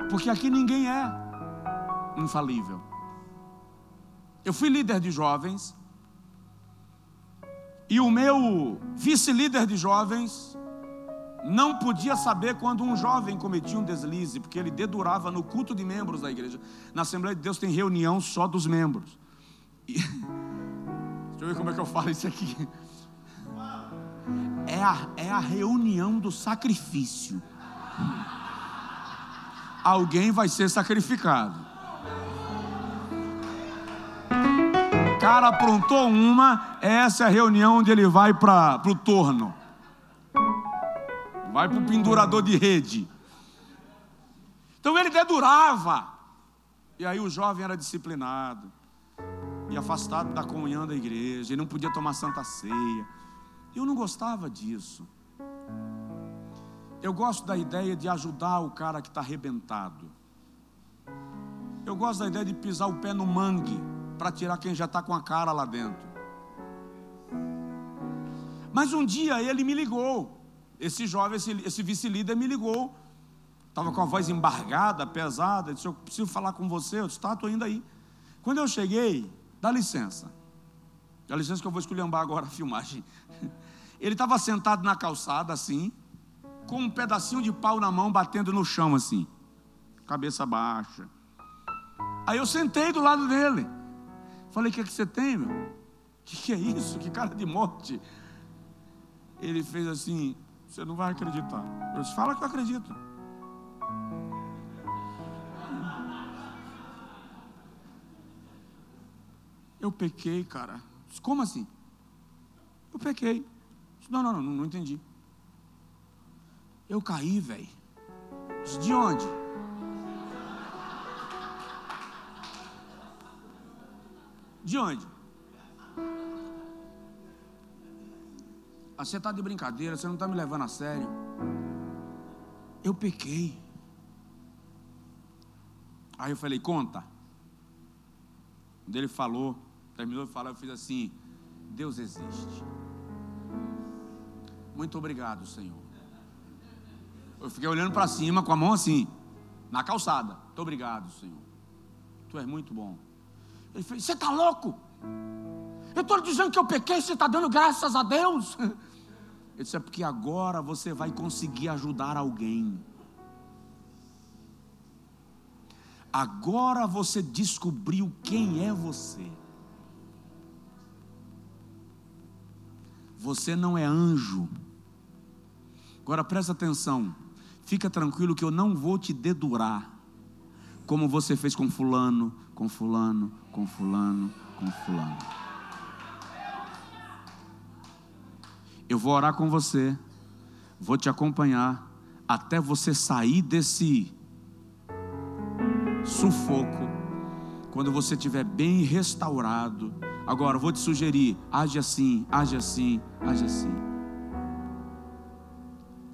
[SPEAKER 2] Porque aqui ninguém é infalível. Eu fui líder de jovens. E o meu vice-líder de jovens não podia saber quando um jovem cometia um deslize, porque ele dedurava no culto de membros da igreja. Na Assembleia de Deus tem reunião só dos membros. E... Deixa eu ver como é que eu falo isso aqui. É a, é a reunião do sacrifício. Alguém vai ser sacrificado. cara aprontou uma, essa é a reunião onde ele vai para o torno. Vai para o pendurador de rede. Então ele dedurava. E aí o jovem era disciplinado. E afastado da comunhão da igreja. E não podia tomar santa ceia. Eu não gostava disso. Eu gosto da ideia de ajudar o cara que está arrebentado. Eu gosto da ideia de pisar o pé no mangue para tirar quem já está com a cara lá dentro. Mas um dia ele me ligou, esse jovem, esse, esse vice-líder me ligou, estava com a voz embargada, pesada, disse, eu preciso falar com você, eu disse, tá, estou indo aí. Quando eu cheguei, dá licença, dá licença que eu vou esculhambar agora a filmagem. Ele estava sentado na calçada assim, com um pedacinho de pau na mão, batendo no chão assim, cabeça baixa. Aí eu sentei do lado dele. Falei, o que, é que você tem, meu? O que, que é isso? Que cara de morte. Ele fez assim, você não vai acreditar. Eu disse, fala que eu acredito. Eu pequei, cara. Disse, Como assim? Eu pequei. Disse, não, não, não, não entendi. Eu caí, velho. De onde? De onde? Você está de brincadeira, você não está me levando a sério. Eu pequei. Aí eu falei, conta. Quando ele falou, terminou de falar, eu fiz assim: Deus existe. Muito obrigado, Senhor. Eu fiquei olhando para cima com a mão assim, na calçada. Muito obrigado, Senhor. Tu és muito bom. Ele fez: Você está louco? Eu estou dizendo que eu pequei, você está dando graças a Deus. Eu disse: é porque agora você vai conseguir ajudar alguém. Agora você descobriu quem é você. Você não é anjo. Agora presta atenção. Fica tranquilo que eu não vou te dedurar. Como você fez com fulano, com fulano, com fulano, com fulano. Eu vou orar com você. Vou te acompanhar até você sair desse sufoco. Quando você estiver bem restaurado, Agora, vou te sugerir: age assim, age assim, age assim.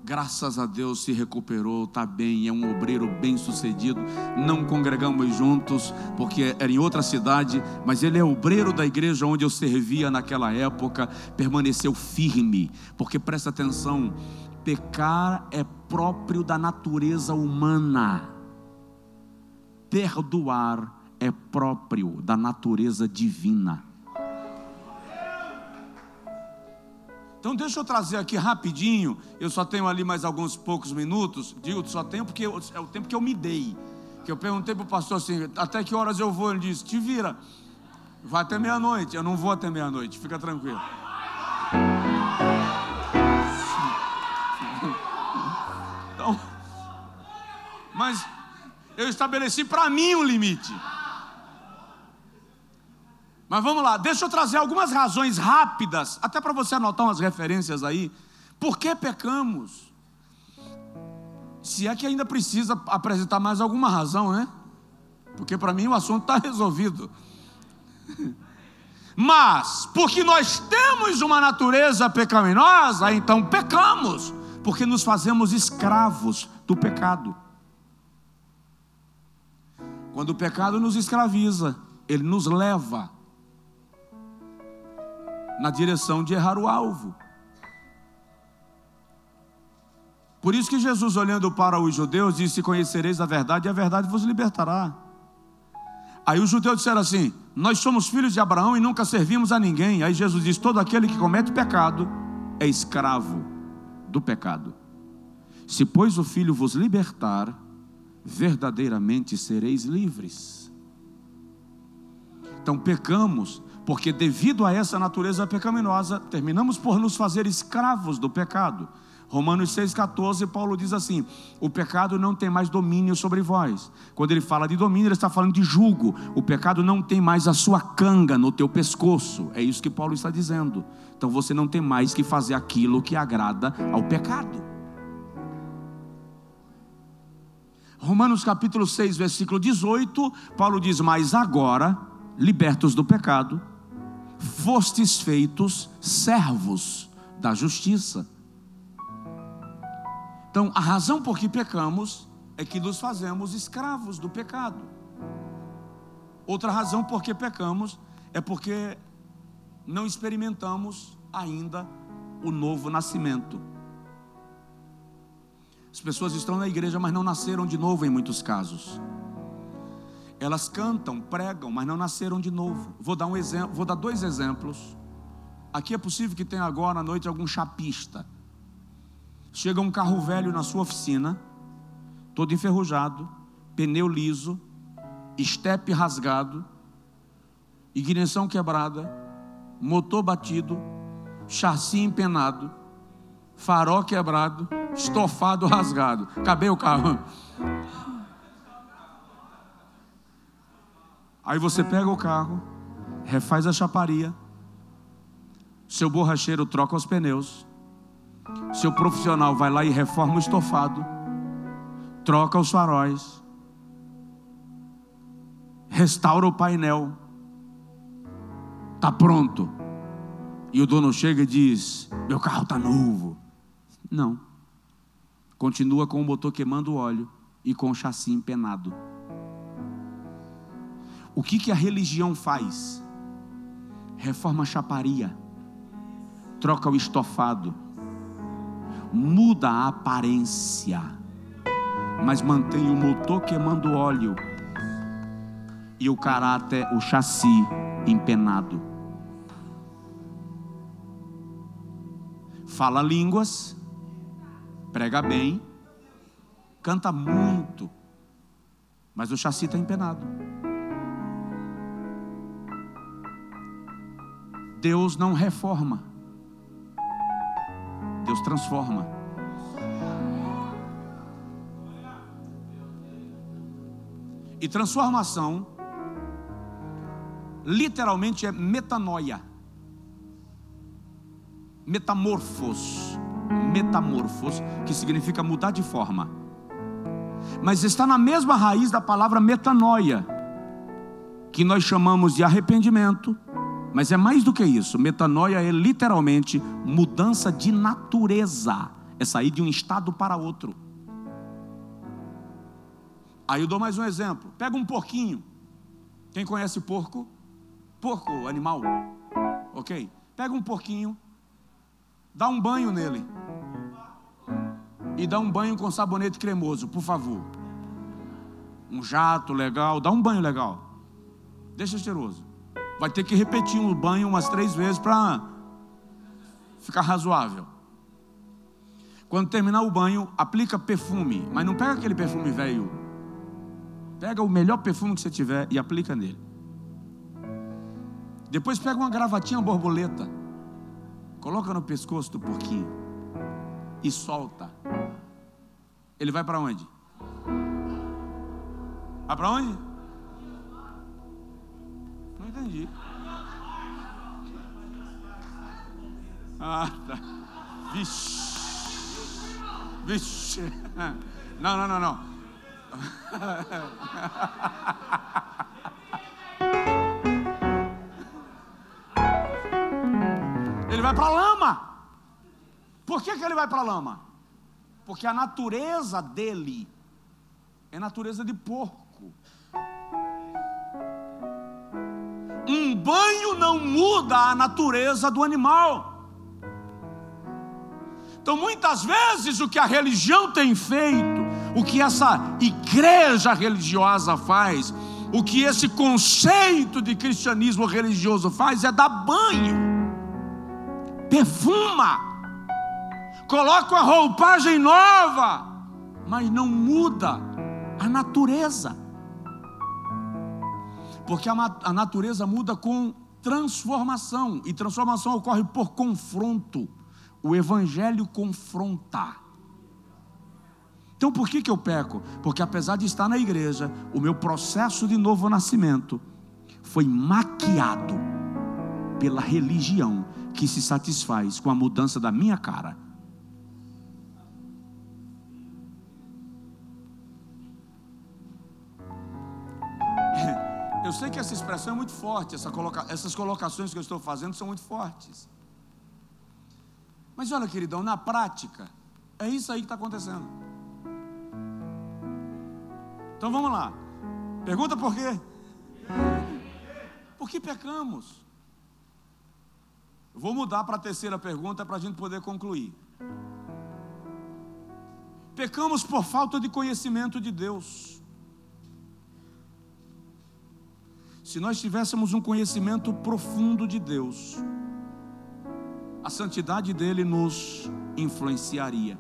[SPEAKER 2] Graças a Deus se recuperou, está bem, é um obreiro bem sucedido. Não congregamos juntos, porque era em outra cidade, mas ele é obreiro da igreja onde eu servia naquela época. Permaneceu firme, porque presta atenção: pecar é próprio da natureza humana, perdoar é próprio da natureza divina. Então deixa eu trazer aqui rapidinho, eu só tenho ali mais alguns poucos minutos, digo só tenho porque é o tempo que eu me dei. Que eu perguntei para o pastor assim, até que horas eu vou? Ele disse, te vira, vai até meia-noite. Eu não vou até meia-noite, fica tranquilo. Então, mas eu estabeleci para mim um limite. Mas vamos lá, deixa eu trazer algumas razões rápidas, até para você anotar umas referências aí. Por que pecamos? Se é que ainda precisa apresentar mais alguma razão, né? Porque para mim o assunto está resolvido. Mas, porque nós temos uma natureza pecaminosa, então pecamos, porque nos fazemos escravos do pecado. Quando o pecado nos escraviza, ele nos leva na direção de errar o alvo. Por isso que Jesus, olhando para os judeus, disse: Conhecereis a verdade, e a verdade vos libertará. Aí os judeus disseram assim: Nós somos filhos de Abraão e nunca servimos a ninguém. Aí Jesus diz: Todo aquele que comete pecado é escravo do pecado. Se, pois, o filho vos libertar, verdadeiramente sereis livres. Então, pecamos porque devido a essa natureza pecaminosa, terminamos por nos fazer escravos do pecado. Romanos 6,14, Paulo diz assim: o pecado não tem mais domínio sobre vós. Quando ele fala de domínio, ele está falando de julgo. O pecado não tem mais a sua canga no teu pescoço. É isso que Paulo está dizendo. Então você não tem mais que fazer aquilo que agrada ao pecado. Romanos capítulo 6, versículo 18, Paulo diz: Mas agora, libertos do pecado, fostes feitos servos da justiça. Então, a razão por que pecamos é que nos fazemos escravos do pecado. Outra razão por que pecamos é porque não experimentamos ainda o novo nascimento. As pessoas estão na igreja, mas não nasceram de novo em muitos casos. Elas cantam, pregam, mas não nasceram de novo. Vou dar um exemplo, vou dar dois exemplos. Aqui é possível que tenha agora à noite algum chapista. Chega um carro velho na sua oficina, todo enferrujado, pneu liso, estepe rasgado, ignição quebrada, motor batido, chassi empenado, farol quebrado, estofado rasgado. Acabei o carro. Aí você pega o carro, refaz a chaparia, seu borracheiro troca os pneus, seu profissional vai lá e reforma o estofado, troca os faróis, restaura o painel, está pronto. E o dono chega e diz: Meu carro está novo. Não. Continua com o motor queimando óleo e com o chassi empenado. O que, que a religião faz? Reforma a chaparia, troca o estofado, muda a aparência, mas mantém o motor queimando óleo e o caráter, o chassi empenado. Fala línguas, prega bem, canta muito, mas o chassi está empenado. Deus não reforma, Deus transforma. E transformação literalmente é metanoia. Metamorfos. Metamorfos, que significa mudar de forma. Mas está na mesma raiz da palavra metanoia, que nós chamamos de arrependimento, mas é mais do que isso. Metanoia é literalmente mudança de natureza, é sair de um estado para outro. Aí eu dou mais um exemplo. Pega um porquinho. Quem conhece porco? Porco, animal. Ok? Pega um porquinho, dá um banho nele. E dá um banho com sabonete cremoso, por favor. Um jato legal, dá um banho legal. Deixa cheiroso. Vai ter que repetir o banho umas três vezes para ficar razoável. Quando terminar o banho, aplica perfume, mas não pega aquele perfume velho. Pega o melhor perfume que você tiver e aplica nele. Depois pega uma gravatinha borboleta, coloca no pescoço do porquinho e solta. Ele vai para onde? Vai para onde? Entendi. Ah, tá. Vixe. Vixe. Não, não, não, não. Ele vai para a lama. Por que, que ele vai para a lama? Porque a natureza dele é natureza de porco. Banho não muda a natureza do animal. Então, muitas vezes, o que a religião tem feito, o que essa igreja religiosa faz, o que esse conceito de cristianismo religioso faz, é dar banho, perfuma, coloca uma roupagem nova, mas não muda a natureza. Porque a, natureza muda com transformação, e transformação ocorre por confronto. O Evangelho confronta. Então por que, que eu peco? Porque apesar de estar na igreja, o meu processo de novo nascimento foi maquiado pela religião que se satisfaz com a mudança da minha cara. Eu sei que essa expressão é muito forte, essa coloca... essas colocações que eu estou fazendo são muito fortes. Mas olha, queridão, na prática, é isso aí que está acontecendo. Então vamos lá. Pergunta por quê? Por que pecamos? Vou mudar para a terceira pergunta para a gente poder concluir. Pecamos por falta de conhecimento de Deus. Se nós tivéssemos um conhecimento profundo de Deus, a santidade dele nos influenciaria.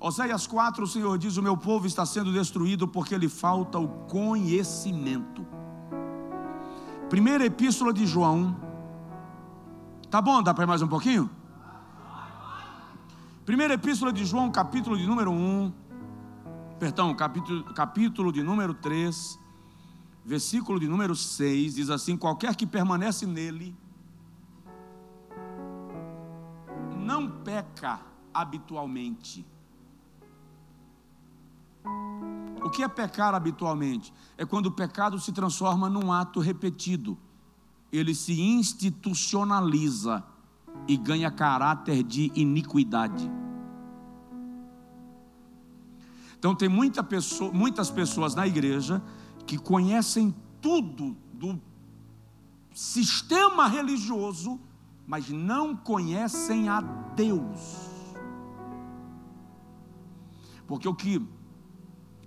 [SPEAKER 2] Oséias 4, o Senhor diz: O meu povo está sendo destruído porque lhe falta o conhecimento. Primeira epístola de João. Tá bom? Dá para mais um pouquinho? Primeira epístola de João, capítulo de número 1. Perdão, capítulo, capítulo de número 3, versículo de número 6, diz assim: Qualquer que permanece nele, não peca habitualmente. O que é pecar habitualmente? É quando o pecado se transforma num ato repetido. Ele se institucionaliza e ganha caráter de iniquidade. Então tem muita pessoa, muitas pessoas na igreja que conhecem tudo do sistema religioso, mas não conhecem a Deus. Porque o que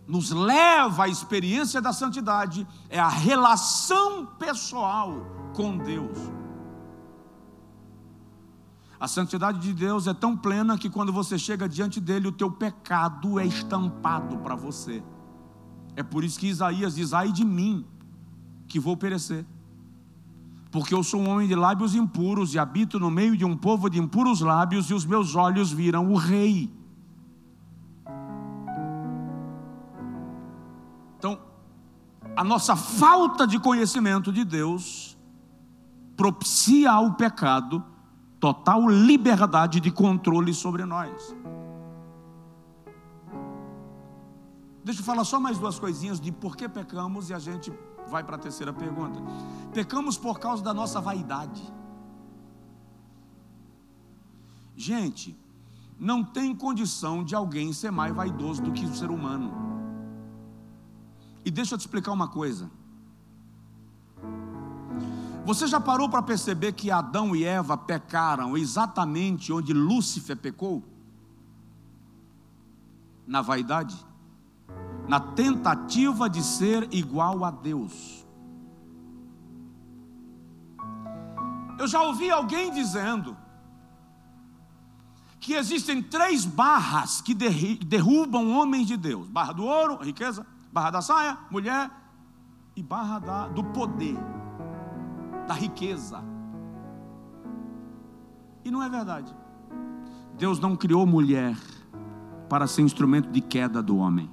[SPEAKER 2] nos leva à experiência da santidade é a relação pessoal com Deus. A santidade de Deus é tão plena que quando você chega diante dele, o teu pecado é estampado para você. É por isso que Isaías diz: ai de mim, que vou perecer. porque eu sou um homem de lábios impuros e habito no meio de um povo de impuros lábios, e os meus olhos viram o Rei. Então, a nossa falta de conhecimento de Deus propicia ao pecado total liberdade de controle sobre nós. Deixa eu falar só mais duas coisinhas de por que pecamos e a gente vai para a terceira pergunta. Pecamos por causa da nossa vaidade. Gente, não tem condição de alguém ser mais vaidoso do que o ser humano. E deixa eu te explicar uma coisa. Você já parou para perceber que Adão e Eva pecaram exatamente onde Lúcifer pecou? Na vaidade? Na tentativa de ser igual a Deus. Eu já ouvi alguém dizendo que existem três barras que derrubam homens de Deus: barra do ouro, riqueza, barra da saia, mulher, e barra da, do poder, da riqueza. E não é verdade. Deus não criou mulher para ser instrumento de queda do homem.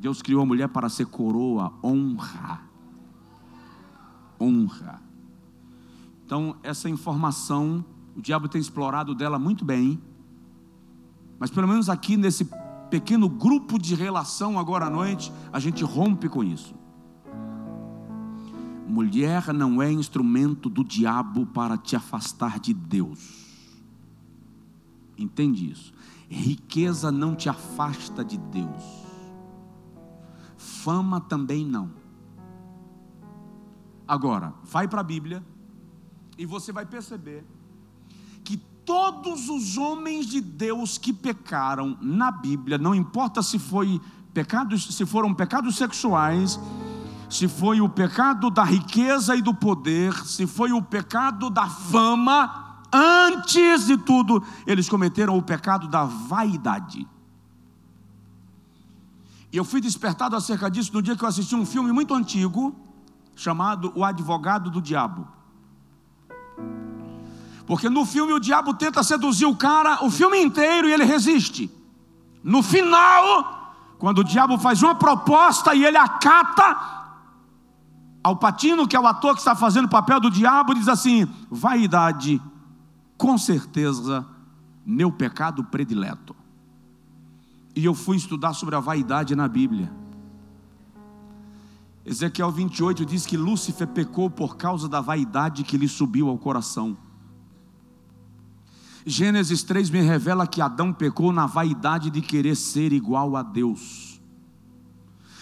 [SPEAKER 2] Deus criou a mulher para ser coroa, honra. Honra. Então, essa informação, o diabo tem explorado dela muito bem, mas pelo menos aqui nesse pequeno grupo de relação agora à noite, a gente rompe com isso. Mulher não é instrumento do diabo para te afastar de Deus. Entende isso? Riqueza não te afasta de Deus fama também não. Agora, vai para a Bíblia e você vai perceber que todos os homens de Deus que pecaram na Bíblia, não importa se foi pecados, se foram pecados sexuais, se foi o pecado da riqueza e do poder, se foi o pecado da fama, antes de tudo, eles cometeram o pecado da vaidade. E eu fui despertado acerca disso no dia que eu assisti um filme muito antigo, chamado O Advogado do Diabo. Porque no filme o diabo tenta seduzir o cara o filme inteiro e ele resiste. No final, quando o diabo faz uma proposta e ele acata, Al Patino, que é o ator que está fazendo o papel do diabo, diz assim: vaidade, com certeza, meu pecado predileto. E eu fui estudar sobre a vaidade na Bíblia. Ezequiel 28 diz que Lúcifer pecou por causa da vaidade que lhe subiu ao coração. Gênesis 3 me revela que Adão pecou na vaidade de querer ser igual a Deus.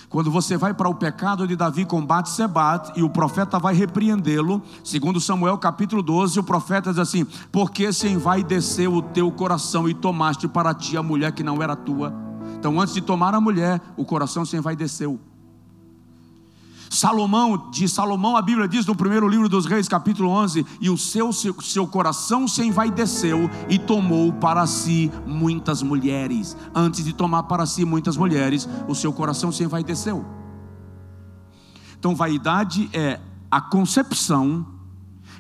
[SPEAKER 2] Quando você vai para o pecado de Davi com Batsebat e o profeta vai repreendê-lo, segundo Samuel capítulo 12, o profeta diz assim: Porque se envaideceu o teu coração e tomaste para ti a mulher que não era tua. Então, antes de tomar a mulher, o coração se envaideceu. Salomão, de Salomão, a Bíblia diz no primeiro livro dos Reis, capítulo 11: E o seu, seu, coração se envaideceu e tomou para si muitas mulheres. Antes de tomar para si muitas mulheres, o seu coração se envaideceu. Então, vaidade é a concepção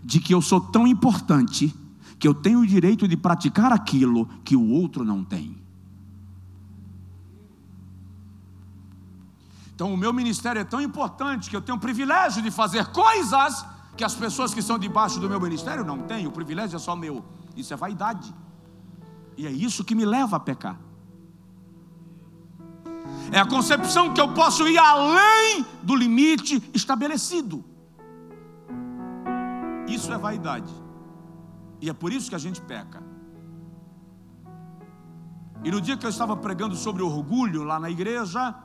[SPEAKER 2] de que eu sou tão importante que eu tenho o direito de praticar aquilo que o outro não tem. Então, o meu ministério é tão importante que eu tenho o privilégio de fazer coisas que as pessoas que estão debaixo do meu ministério não têm. O privilégio é só meu. Isso é vaidade. E é isso que me leva a pecar. É a concepção que eu posso ir além do limite estabelecido. Isso é vaidade. E é por isso que a gente peca. E no dia que eu estava pregando sobre orgulho lá na igreja,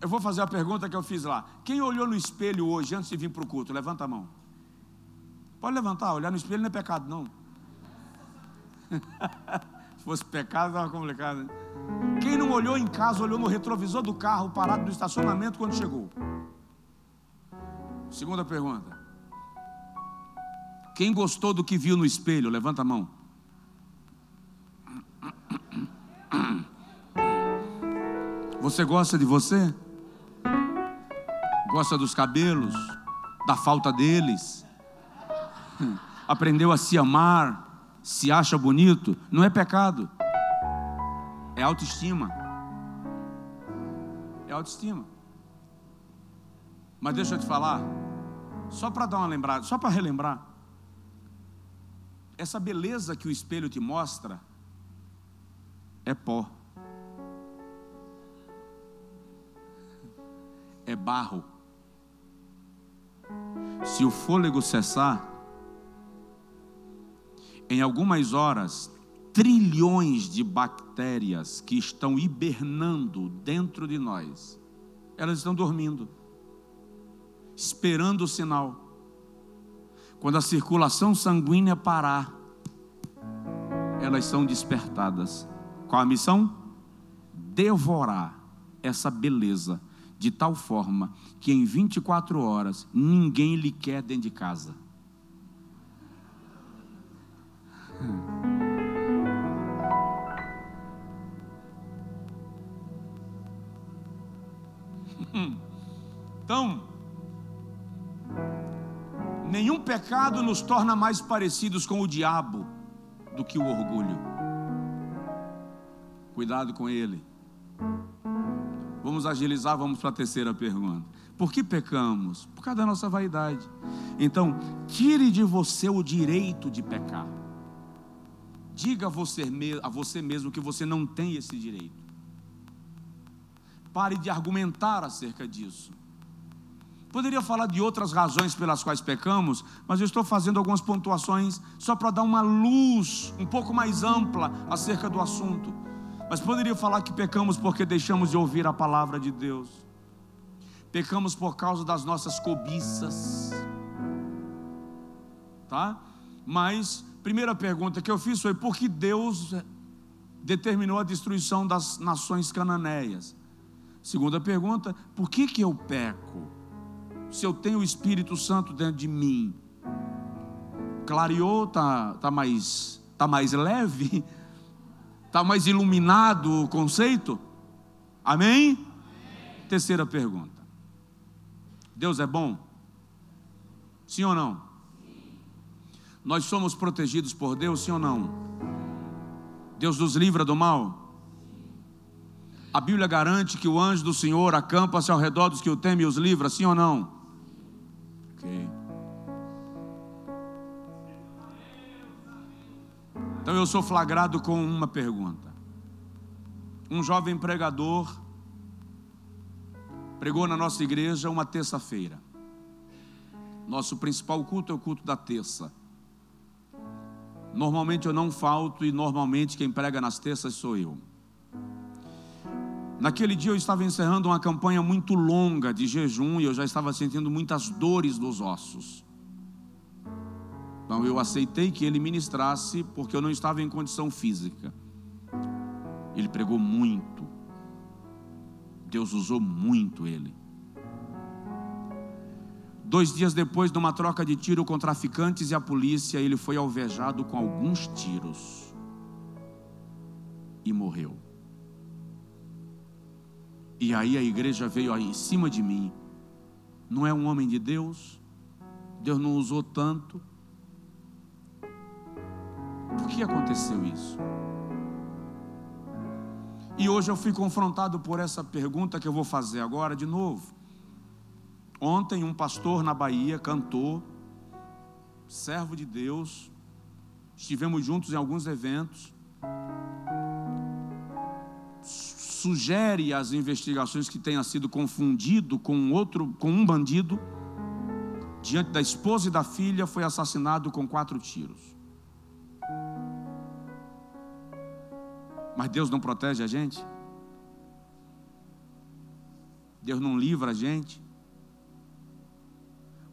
[SPEAKER 2] eu vou fazer a pergunta que eu fiz lá. Quem olhou no espelho hoje antes de vir para o culto? Levanta a mão. Pode levantar, olhar no espelho não é pecado, não. Se fosse pecado, estava complicado. Né? Quem não olhou em casa, olhou no retrovisor do carro parado no estacionamento quando chegou? Segunda pergunta. Quem gostou do que viu no espelho? Levanta a mão. Você gosta de você? Gosta dos cabelos, da falta deles, aprendeu a se amar, se acha bonito, não é pecado, é autoestima. É autoestima. Mas deixa eu te falar, só para dar uma lembrada, só para relembrar, essa beleza que o espelho te mostra é pó. É barro. Se o fôlego cessar, em algumas horas, trilhões de bactérias que estão hibernando dentro de nós, elas estão dormindo, esperando o sinal. Quando a circulação sanguínea parar, elas são despertadas. Qual a missão? Devorar essa beleza de tal forma que em 24 horas ninguém lhe quer dentro de casa. Então, nenhum pecado nos torna mais parecidos com o diabo do que o orgulho. Cuidado com ele. Vamos agilizar, vamos para a terceira pergunta. Por que pecamos? Por causa da nossa vaidade. Então, tire de você o direito de pecar. Diga a você, a você mesmo que você não tem esse direito. Pare de argumentar acerca disso. Poderia falar de outras razões pelas quais pecamos, mas eu estou fazendo algumas pontuações só para dar uma luz um pouco mais ampla acerca do assunto. Mas poderia falar que pecamos porque deixamos de ouvir a palavra de Deus. Pecamos por causa das nossas cobiças. Tá? Mas primeira pergunta que eu fiz foi por que Deus determinou a destruição das nações cananeias? Segunda pergunta, por que que eu peco? se eu tenho o Espírito Santo dentro de mim? Clareou, tá, tá mais, tá mais leve, tá mais iluminado o conceito? Amém? Amém? Terceira pergunta. Deus é bom? Sim ou não? Sim. Nós somos protegidos por Deus, sim ou não? Deus nos livra do mal? A Bíblia garante que o anjo do Senhor acampa-se ao redor dos que o temem e os livra, sim ou não? Ok. Então eu sou flagrado com uma pergunta. Um jovem pregador pregou na nossa igreja uma terça-feira. Nosso principal culto é o culto da terça. Normalmente eu não falto e normalmente quem prega nas terças sou eu. Naquele dia eu estava encerrando uma campanha muito longa de jejum e eu já estava sentindo muitas dores nos ossos. Então eu aceitei que ele ministrasse porque eu não estava em condição física. Ele pregou muito. Deus usou muito ele. Dois dias depois de uma troca de tiro com traficantes e a polícia, ele foi alvejado com alguns tiros e morreu. E aí a igreja veio aí em cima de mim. Não é um homem de Deus? Deus não usou tanto? Por que aconteceu isso? E hoje eu fui confrontado por essa pergunta que eu vou fazer agora de novo. Ontem, um pastor na Bahia cantou, servo de Deus, estivemos juntos em alguns eventos sugere às investigações que tenha sido confundido com outro, com um bandido, diante da esposa e da filha, foi assassinado com quatro tiros. Mas Deus não protege a gente? Deus não livra a gente?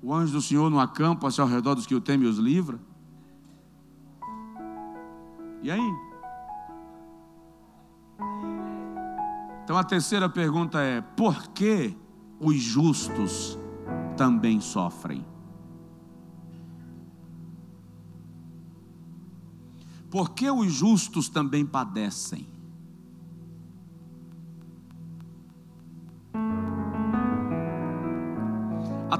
[SPEAKER 2] O anjo do Senhor não acampa-se ao redor dos que o temem e os livra? E aí? Então a terceira pergunta é: por que os justos também sofrem? Por que os justos também padecem?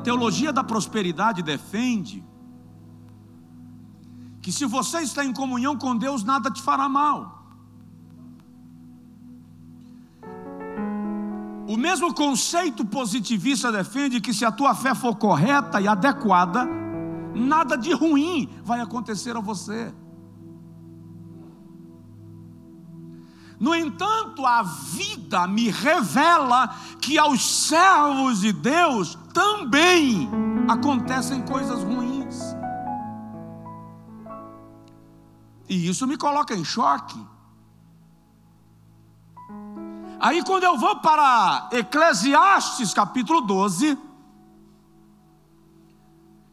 [SPEAKER 2] teologia da prosperidade defende que se você está em comunhão com Deus, nada te fará mal. O mesmo conceito positivista defende que se a tua fé for correta e adequada, nada de ruim vai acontecer a você. No entanto, a vida me revela que aos servos de Deus também acontecem coisas ruins. E isso me coloca em choque. Aí, quando eu vou para Eclesiastes capítulo 12,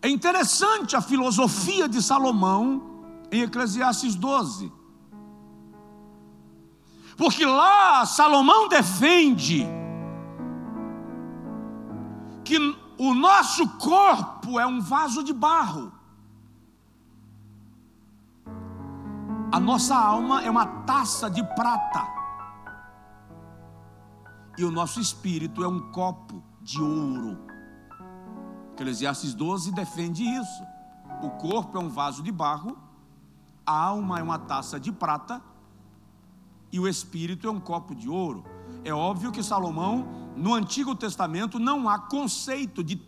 [SPEAKER 2] é interessante a filosofia de Salomão em Eclesiastes 12. Porque lá Salomão defende que o nosso corpo é um vaso de barro. A nossa alma é uma taça de prata. E o nosso espírito é um copo de ouro. Eclesiastes 12 defende isso. O corpo é um vaso de barro, a alma é uma taça de prata e o espírito é um copo de ouro. É óbvio que Salomão, no Antigo Testamento, não há conceito de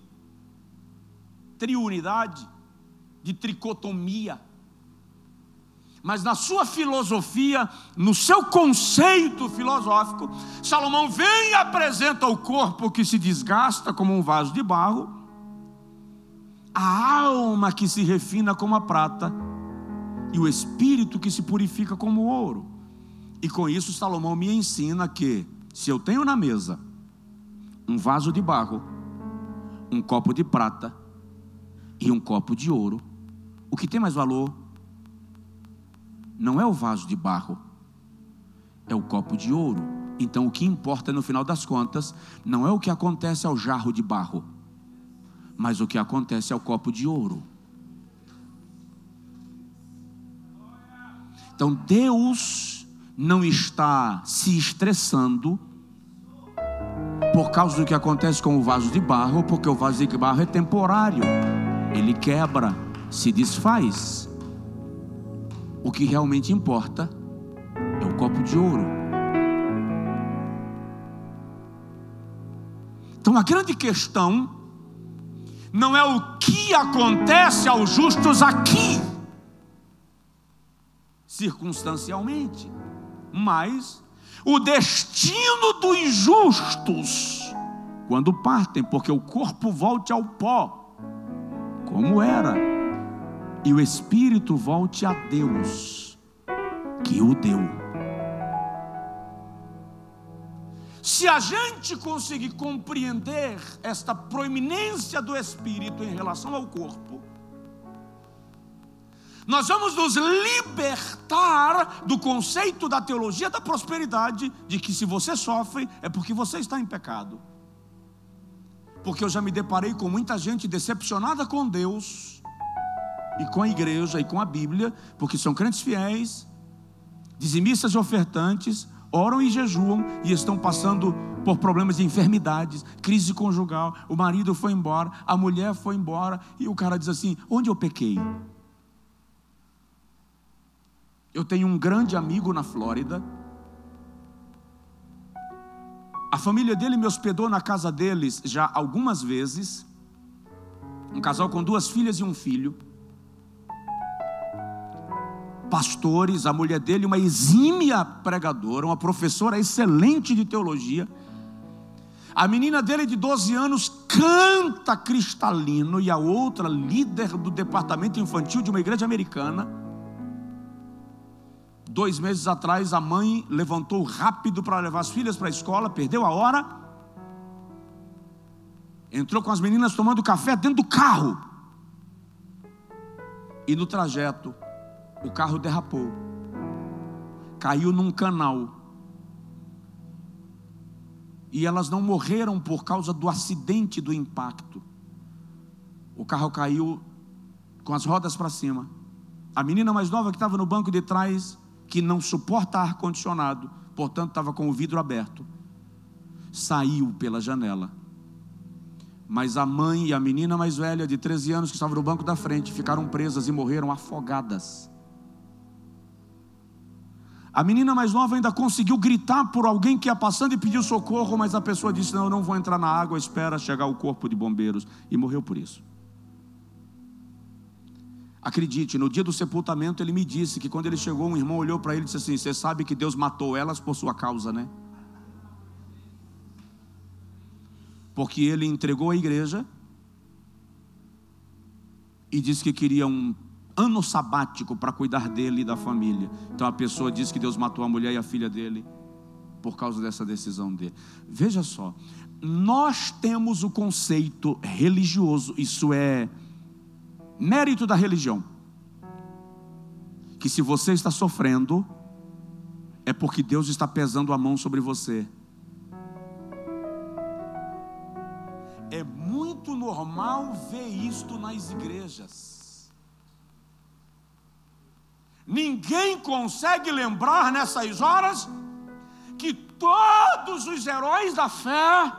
[SPEAKER 2] triunidade, de tricotomia. Mas na sua filosofia, no seu conceito filosófico, Salomão vem e apresenta o corpo que se desgasta como um vaso de barro, a alma que se refina como a prata e o espírito que se purifica como ouro. E com isso, Salomão me ensina que, se eu tenho na mesa um vaso de barro, um copo de prata e um copo de ouro, o que tem mais valor não é o vaso de barro, é o copo de ouro. Então, o que importa no final das contas não é o que acontece ao jarro de barro, mas o que acontece ao copo de ouro. Então, Deus não está se estressando por causa do que acontece com o vaso de barro, porque o vaso de barro é temporário, ele quebra, se desfaz. O que realmente importa é o copo de ouro. Então a grande questão não é o que acontece aos justos aqui, circunstancialmente mas o destino dos justos, quando partem, porque o corpo volte ao pó, como era, e o espírito volte a Deus, que o deu. Se a gente conseguir compreender esta proeminência do espírito em relação ao corpo, nós vamos nos libertar do conceito da teologia da prosperidade, de que se você sofre é porque você está em pecado. Porque eu já me deparei com muita gente decepcionada com Deus, e com a igreja, e com a Bíblia, porque são crentes fiéis, dizimistas e ofertantes, oram e jejuam e estão passando por problemas de enfermidades, crise conjugal. O marido foi embora, a mulher foi embora, e o cara diz assim: Onde eu pequei? Eu tenho um grande amigo na Flórida. A família dele me hospedou na casa deles já algumas vezes. Um casal com duas filhas e um filho. Pastores, a mulher dele, uma exímia pregadora, uma professora excelente de teologia. A menina dele de 12 anos canta cristalino e a outra líder do departamento infantil de uma igreja americana. Dois meses atrás, a mãe levantou rápido para levar as filhas para a escola, perdeu a hora, entrou com as meninas tomando café dentro do carro. E no trajeto, o carro derrapou, caiu num canal. E elas não morreram por causa do acidente do impacto. O carro caiu com as rodas para cima. A menina mais nova que estava no banco de trás que não suporta ar-condicionado, portanto estava com o vidro aberto, saiu pela janela, Mas a mãe e a menina mais velha, de 13 anos, que estava no banco da frente, ficaram presas e morreram afogadas. A menina mais nova ainda conseguiu gritar por alguém que ia passando e pediu socorro, mas a pessoa disse: Não, eu não vou entrar na água, espera chegar o corpo de bombeiros. E morreu por isso. Acredite, no dia do sepultamento ele me disse que quando ele chegou, um irmão olhou para ele e disse assim: Você sabe que Deus matou elas por sua causa, né? Porque ele entregou a igreja e disse que queria um ano sabático para cuidar dele e da família. Então a pessoa diz que Deus matou a mulher e a filha dele por causa dessa decisão dele. Veja só, nós temos o conceito religioso, isso é mérito da religião. Que se você está sofrendo, é porque Deus está pesando a mão sobre você. É muito normal ver isto nas igrejas. Ninguém consegue lembrar nessas horas que todos os heróis da fé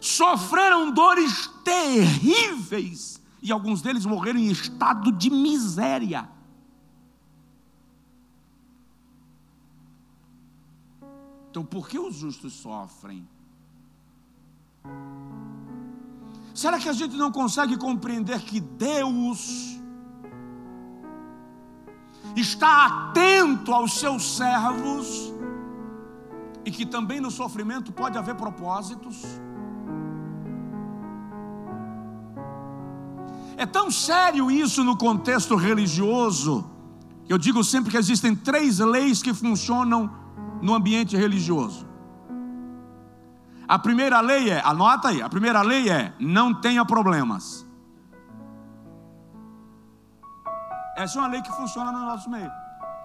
[SPEAKER 2] sofreram dores terríveis e alguns deles morreram em estado de miséria. Então, por que os justos sofrem? Será que a gente não consegue compreender que Deus está atento aos seus servos e que também no sofrimento pode haver propósitos. É tão sério isso no contexto religioso. Eu digo sempre que existem três leis que funcionam no ambiente religioso. A primeira lei é, anota aí, a primeira lei é: não tenha problemas. Essa é uma lei que funciona no nosso meio.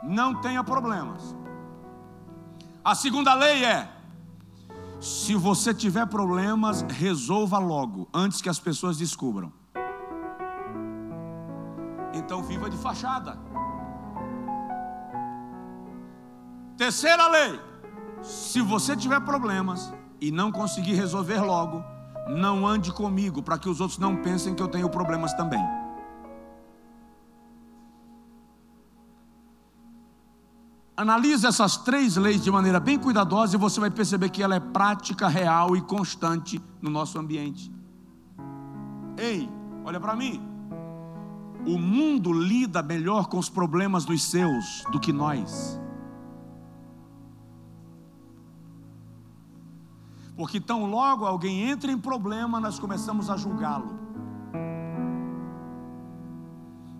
[SPEAKER 2] Não tenha problemas. A segunda lei é: se você tiver problemas, resolva logo, antes que as pessoas descubram. Então viva de fachada. Terceira lei: se você tiver problemas e não conseguir resolver logo, não ande comigo, para que os outros não pensem que eu tenho problemas também. Analise essas três leis de maneira bem cuidadosa e você vai perceber que ela é prática, real e constante no nosso ambiente. Ei, olha para mim. O mundo lida melhor com os problemas dos seus do que nós. Porque tão logo alguém entra em problema, nós começamos a julgá-lo.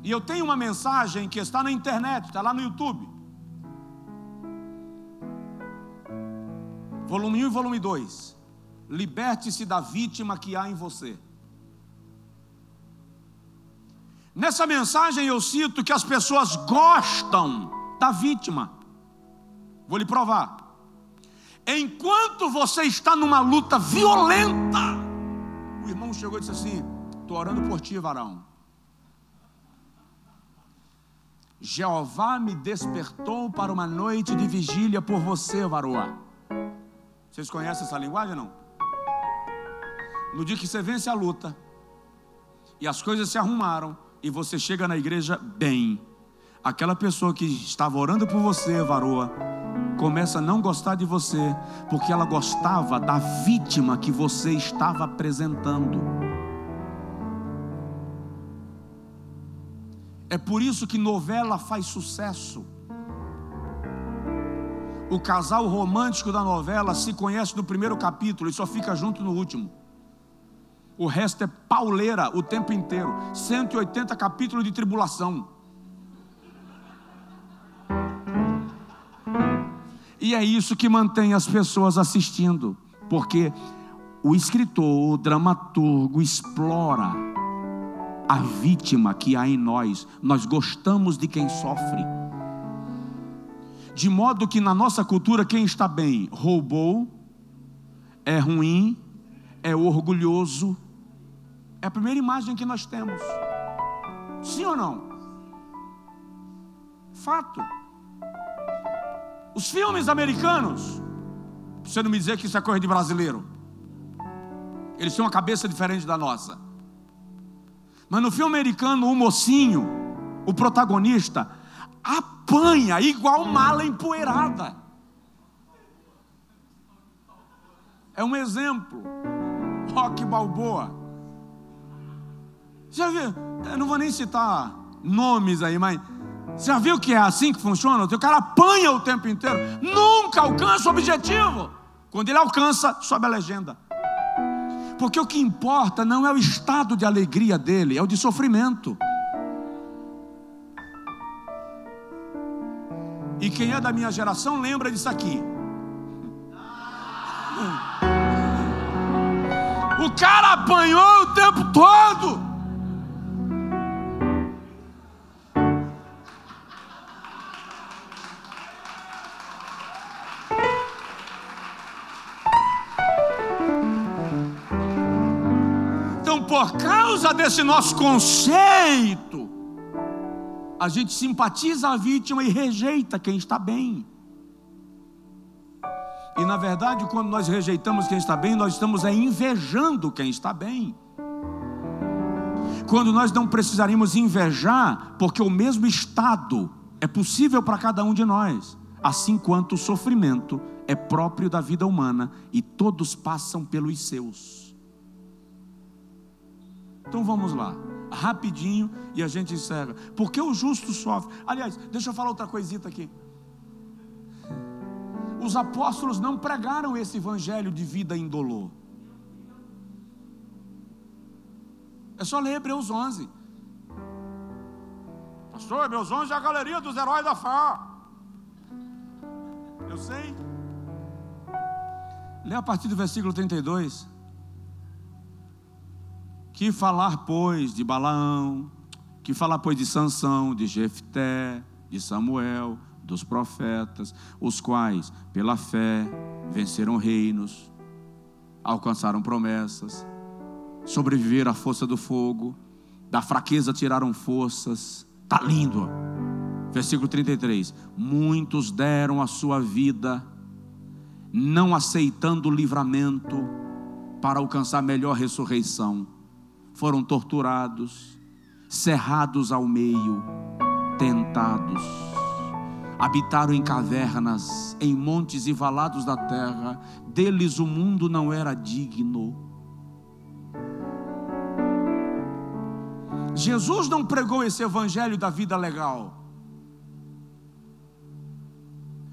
[SPEAKER 2] E eu tenho uma mensagem que está na internet, está lá no YouTube Volume 1 e volume 2. Liberte-se da vítima que há em você. Nessa mensagem eu cito que as pessoas gostam da vítima. Vou lhe provar. Enquanto você está numa luta violenta, o irmão chegou e disse assim: Estou orando por ti, varão. Jeová me despertou para uma noite de vigília por você, varoa. Vocês conhecem essa linguagem não? No dia que você vence a luta e as coisas se arrumaram e você chega na igreja bem, aquela pessoa que estava orando por você, varoa, começa a não gostar de você porque ela gostava da vítima que você estava apresentando. É por isso que novela faz sucesso. O casal romântico da novela se conhece no primeiro capítulo e só fica junto no último. O resto é pauleira o tempo inteiro. 180 capítulos de tribulação. E é isso que mantém as pessoas assistindo, porque o escritor, o dramaturgo explora a vítima que há em nós. Nós gostamos de quem sofre. De modo que na nossa cultura, quem está bem roubou, é ruim, é orgulhoso. É a primeira imagem que nós temos. Sim ou não? Fato. Os filmes americanos, você não me dizer que isso é coisa de brasileiro. Eles têm uma cabeça diferente da nossa. Mas no filme americano, o mocinho, o protagonista, apanha igual mala empoeirada. É um exemplo. Rock Balboa. Já viu? Eu não vou nem citar nomes aí, mas já viu que é assim que funciona? O cara apanha o tempo inteiro, nunca alcança o objetivo. Quando ele alcança, sobe a legenda. Porque o que importa não é o estado de alegria dele, é o de sofrimento. E quem é da minha geração lembra disso aqui. O cara apanhou o tempo todo. Por causa desse nosso conceito, a gente simpatiza a vítima e rejeita quem está bem. E na verdade, quando nós rejeitamos quem está bem, nós estamos é, invejando quem está bem. Quando nós não precisaríamos invejar, porque o mesmo estado é possível para cada um de nós, assim quanto o sofrimento é próprio da vida humana e todos passam pelos seus. Então vamos lá, rapidinho e a gente encerra. Porque o justo sofre. Aliás, deixa eu falar outra coisita aqui os apóstolos não pregaram esse evangelho de vida indolor. É só ler Hebreus 11. Pastor, Hebreus 11 é a galeria dos heróis da fé. Eu sei. Lê a partir do versículo 32. Que falar, pois, de Balaão, que falar, pois, de Sansão, de Jefté, de Samuel, dos profetas, os quais, pela fé, venceram reinos, alcançaram promessas, sobreviveram à força do fogo, da fraqueza tiraram forças. Tá lindo. Versículo 33. Muitos deram a sua vida, não aceitando o livramento para alcançar melhor ressurreição. Foram torturados, cerrados ao meio, tentados habitaram em cavernas, em montes e valados da terra, deles o mundo não era digno. Jesus não pregou esse evangelho da vida legal.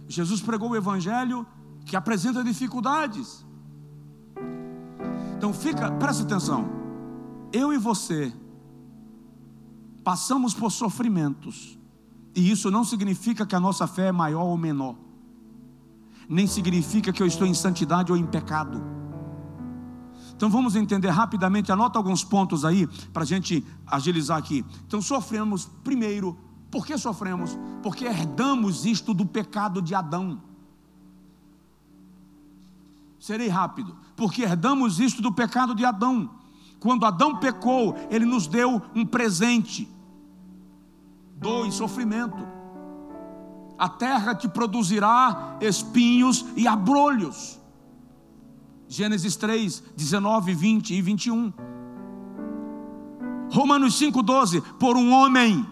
[SPEAKER 2] Jesus pregou o evangelho que apresenta dificuldades. Então fica, presta atenção. Eu e você passamos por sofrimentos e isso não significa que a nossa fé é maior ou menor, nem significa que eu estou em santidade ou em pecado. Então vamos entender rapidamente, anota alguns pontos aí para a gente agilizar aqui. Então sofremos, primeiro, por que sofremos? Porque herdamos isto do pecado de Adão. Serei rápido, porque herdamos isto do pecado de Adão. Quando Adão pecou, ele nos deu um presente dor e sofrimento. A terra te produzirá espinhos e abrolhos. Gênesis 3, 19, 20 e 21. Romanos 5,12: Por um homem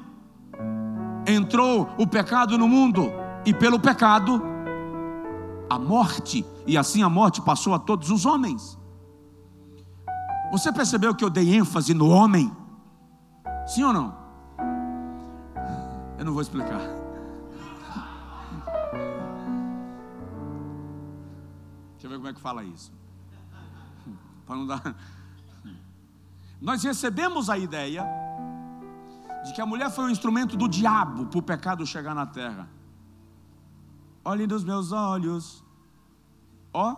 [SPEAKER 2] entrou o pecado no mundo, e pelo pecado a morte, e assim a morte passou a todos os homens. Você percebeu que eu dei ênfase no homem? Sim ou não? Eu não vou explicar. Deixa eu ver como é que fala isso. Para não dar. Nós recebemos a ideia de que a mulher foi um instrumento do diabo para o pecado chegar na terra. Olhe nos meus olhos. Ó.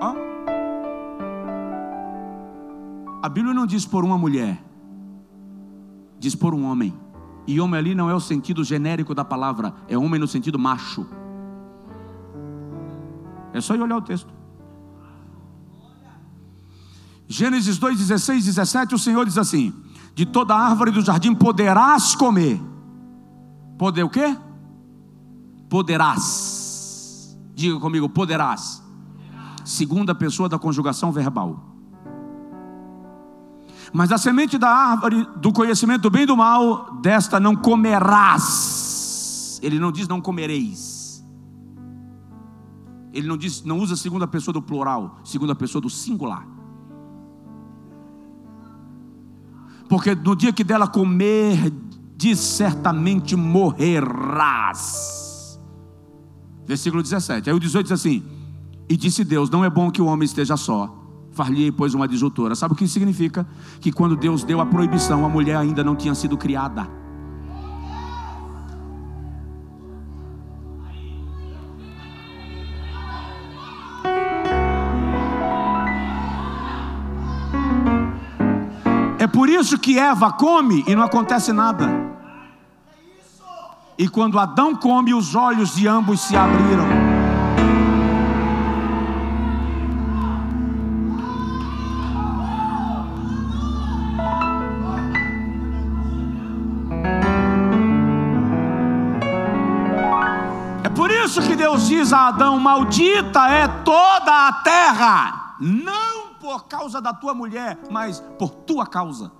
[SPEAKER 2] Ó. A Bíblia não diz por uma mulher diz por um homem. E homem ali não é o sentido genérico da palavra, é homem no sentido macho. É só ir olhar o texto. Gênesis 2, 16, 17, o Senhor diz assim: De toda árvore do jardim poderás comer. Poder o quê? Poderás. Diga comigo, poderás. segunda pessoa da conjugação verbal. Mas a semente da árvore do conhecimento do bem e do mal, desta não comerás. Ele não diz não comereis. Ele não diz, não usa a segunda pessoa do plural, segunda pessoa do singular. Porque no dia que dela comer, diz certamente morrerás. Versículo 17. Aí o 18 diz assim: E disse Deus: Não é bom que o homem esteja só far-lhe pois uma disjuntora. Sabe o que significa? Que quando Deus deu a proibição, a mulher ainda não tinha sido criada. É por isso que Eva come e não acontece nada. E quando Adão come, os olhos de ambos se abriram. Deus diz a Adão: Maldita é toda a terra, não por causa da tua mulher, mas por tua causa.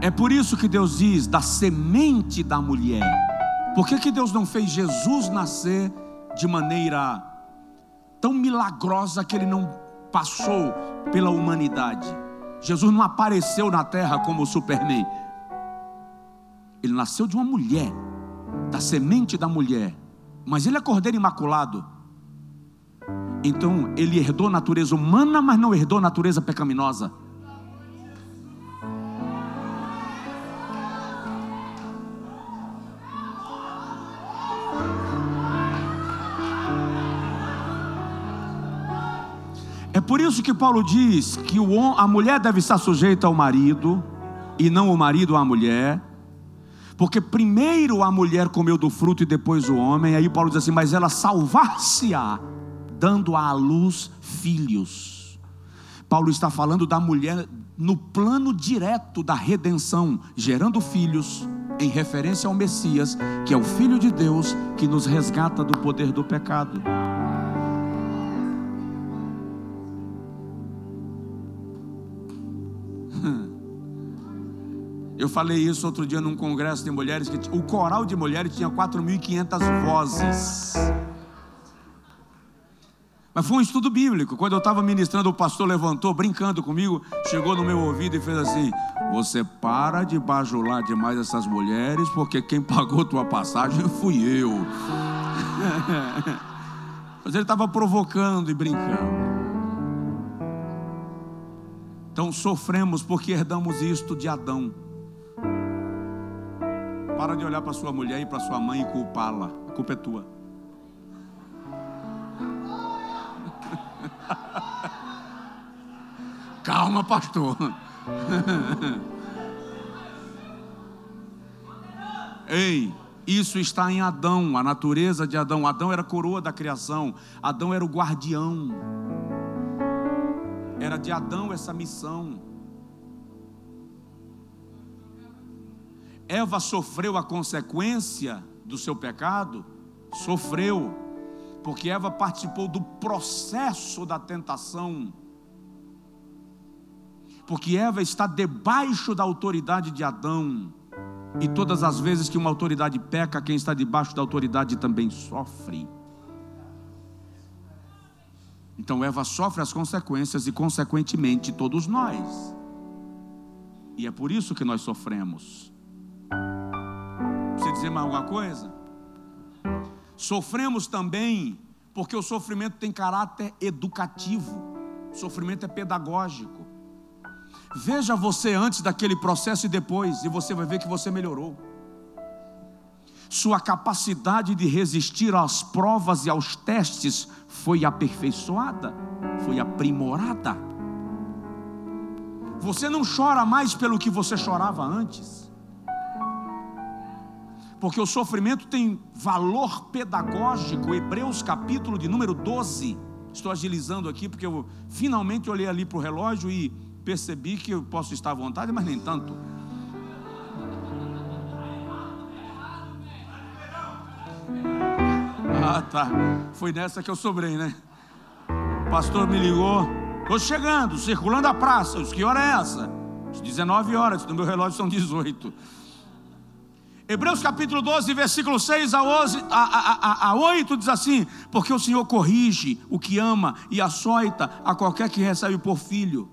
[SPEAKER 2] É por isso que Deus diz da semente da mulher. Por que, que Deus não fez Jesus nascer de maneira tão milagrosa que ele não passou pela humanidade. Jesus não apareceu na terra como Superman. Ele nasceu de uma mulher, da semente da mulher. Mas ele é cordeiro imaculado. Então ele herdou a natureza humana, mas não herdou natureza pecaminosa. Por isso que Paulo diz que a mulher deve estar sujeita ao marido e não o marido à mulher. Porque primeiro a mulher comeu do fruto e depois o homem. Aí Paulo diz assim: Mas ela salvar-se-á, dando à luz filhos. Paulo está falando da mulher no plano direto da redenção, gerando filhos, em referência ao Messias, que é o Filho de Deus que nos resgata do poder do pecado. Eu falei isso outro dia num congresso de mulheres, que o coral de mulheres tinha 4.500 vozes. Mas foi um estudo bíblico. Quando eu estava ministrando, o pastor levantou, brincando comigo, chegou no meu ouvido e fez assim: Você para de bajular demais essas mulheres, porque quem pagou tua passagem fui eu. Mas ele estava provocando e brincando. Então sofremos porque herdamos isto de Adão. Para de olhar para sua mulher e para sua mãe e culpá-la. A culpa é tua. Calma, pastor. Ei, isso está em Adão, a natureza de Adão. Adão era a coroa da criação, Adão era o guardião. Era de Adão essa missão. Eva sofreu a consequência do seu pecado? Sofreu, porque Eva participou do processo da tentação. Porque Eva está debaixo da autoridade de Adão. E todas as vezes que uma autoridade peca, quem está debaixo da autoridade também sofre. Então Eva sofre as consequências e, consequentemente, todos nós. E é por isso que nós sofremos. Você dizer mais alguma coisa? Sofremos também porque o sofrimento tem caráter educativo, o sofrimento é pedagógico. Veja você antes daquele processo e depois, e você vai ver que você melhorou. Sua capacidade de resistir às provas e aos testes foi aperfeiçoada, foi aprimorada. Você não chora mais pelo que você chorava antes porque o sofrimento tem valor pedagógico. Hebreus capítulo de número 12. Estou agilizando aqui porque eu finalmente olhei ali para o relógio e percebi que eu posso estar à vontade, mas nem tanto. Ah, tá. Foi nessa que eu sobrei, né? O pastor me ligou. Estou chegando, circulando a praça. Que hora é essa? 19 horas, no meu relógio são 18. Hebreus capítulo 12, versículo 6 a, 11, a, a, a, a 8 diz assim: Porque o Senhor corrige o que ama e açoita a qualquer que recebe por filho.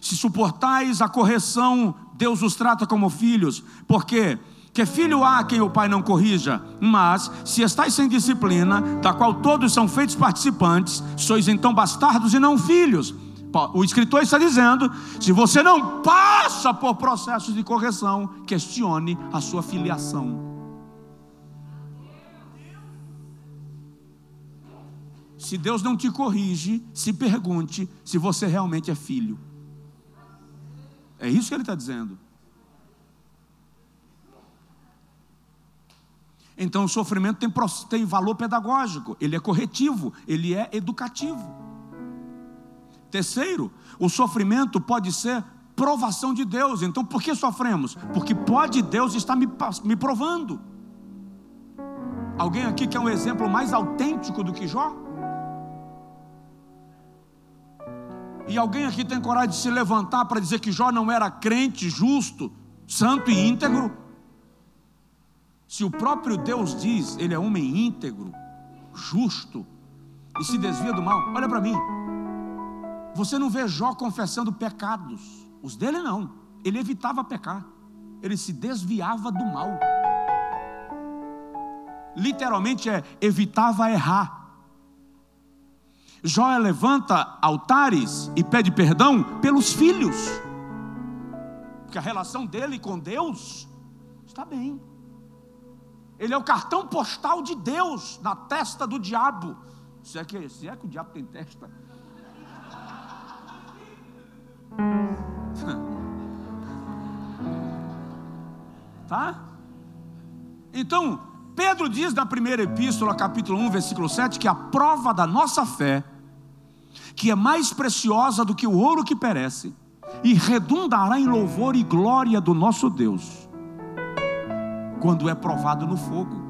[SPEAKER 2] Se suportais a correção, Deus os trata como filhos, porque que filho há quem o pai não corrija? Mas, se estáis sem disciplina, da qual todos são feitos participantes, sois então bastardos e não filhos. O escritor está dizendo: se você não passa por processos de correção, questione a sua filiação. Se Deus não te corrige, se pergunte se você realmente é filho. É isso que ele está dizendo. Então o sofrimento tem, tem valor pedagógico, ele é corretivo, ele é educativo. Terceiro, o sofrimento pode ser provação de Deus. Então, por que sofremos? Porque pode Deus estar me, me provando. Alguém aqui quer um exemplo mais autêntico do que Jó? E alguém aqui tem coragem de se levantar para dizer que Jó não era crente, justo, santo e íntegro? Se o próprio Deus diz, ele é homem íntegro, justo e se desvia do mal, olha para mim. Você não vê Jó confessando pecados. Os dele não. Ele evitava pecar. Ele se desviava do mal. Literalmente é evitava errar. Jó levanta altares e pede perdão pelos filhos. Porque a relação dele com Deus está bem. Ele é o cartão postal de Deus na testa do diabo. Se é que, se é que o diabo tem testa. tá? Então, Pedro diz na primeira epístola, capítulo 1, versículo 7, que a prova da nossa fé, que é mais preciosa do que o ouro que perece, e redundará em louvor e glória do nosso Deus, quando é provado no fogo.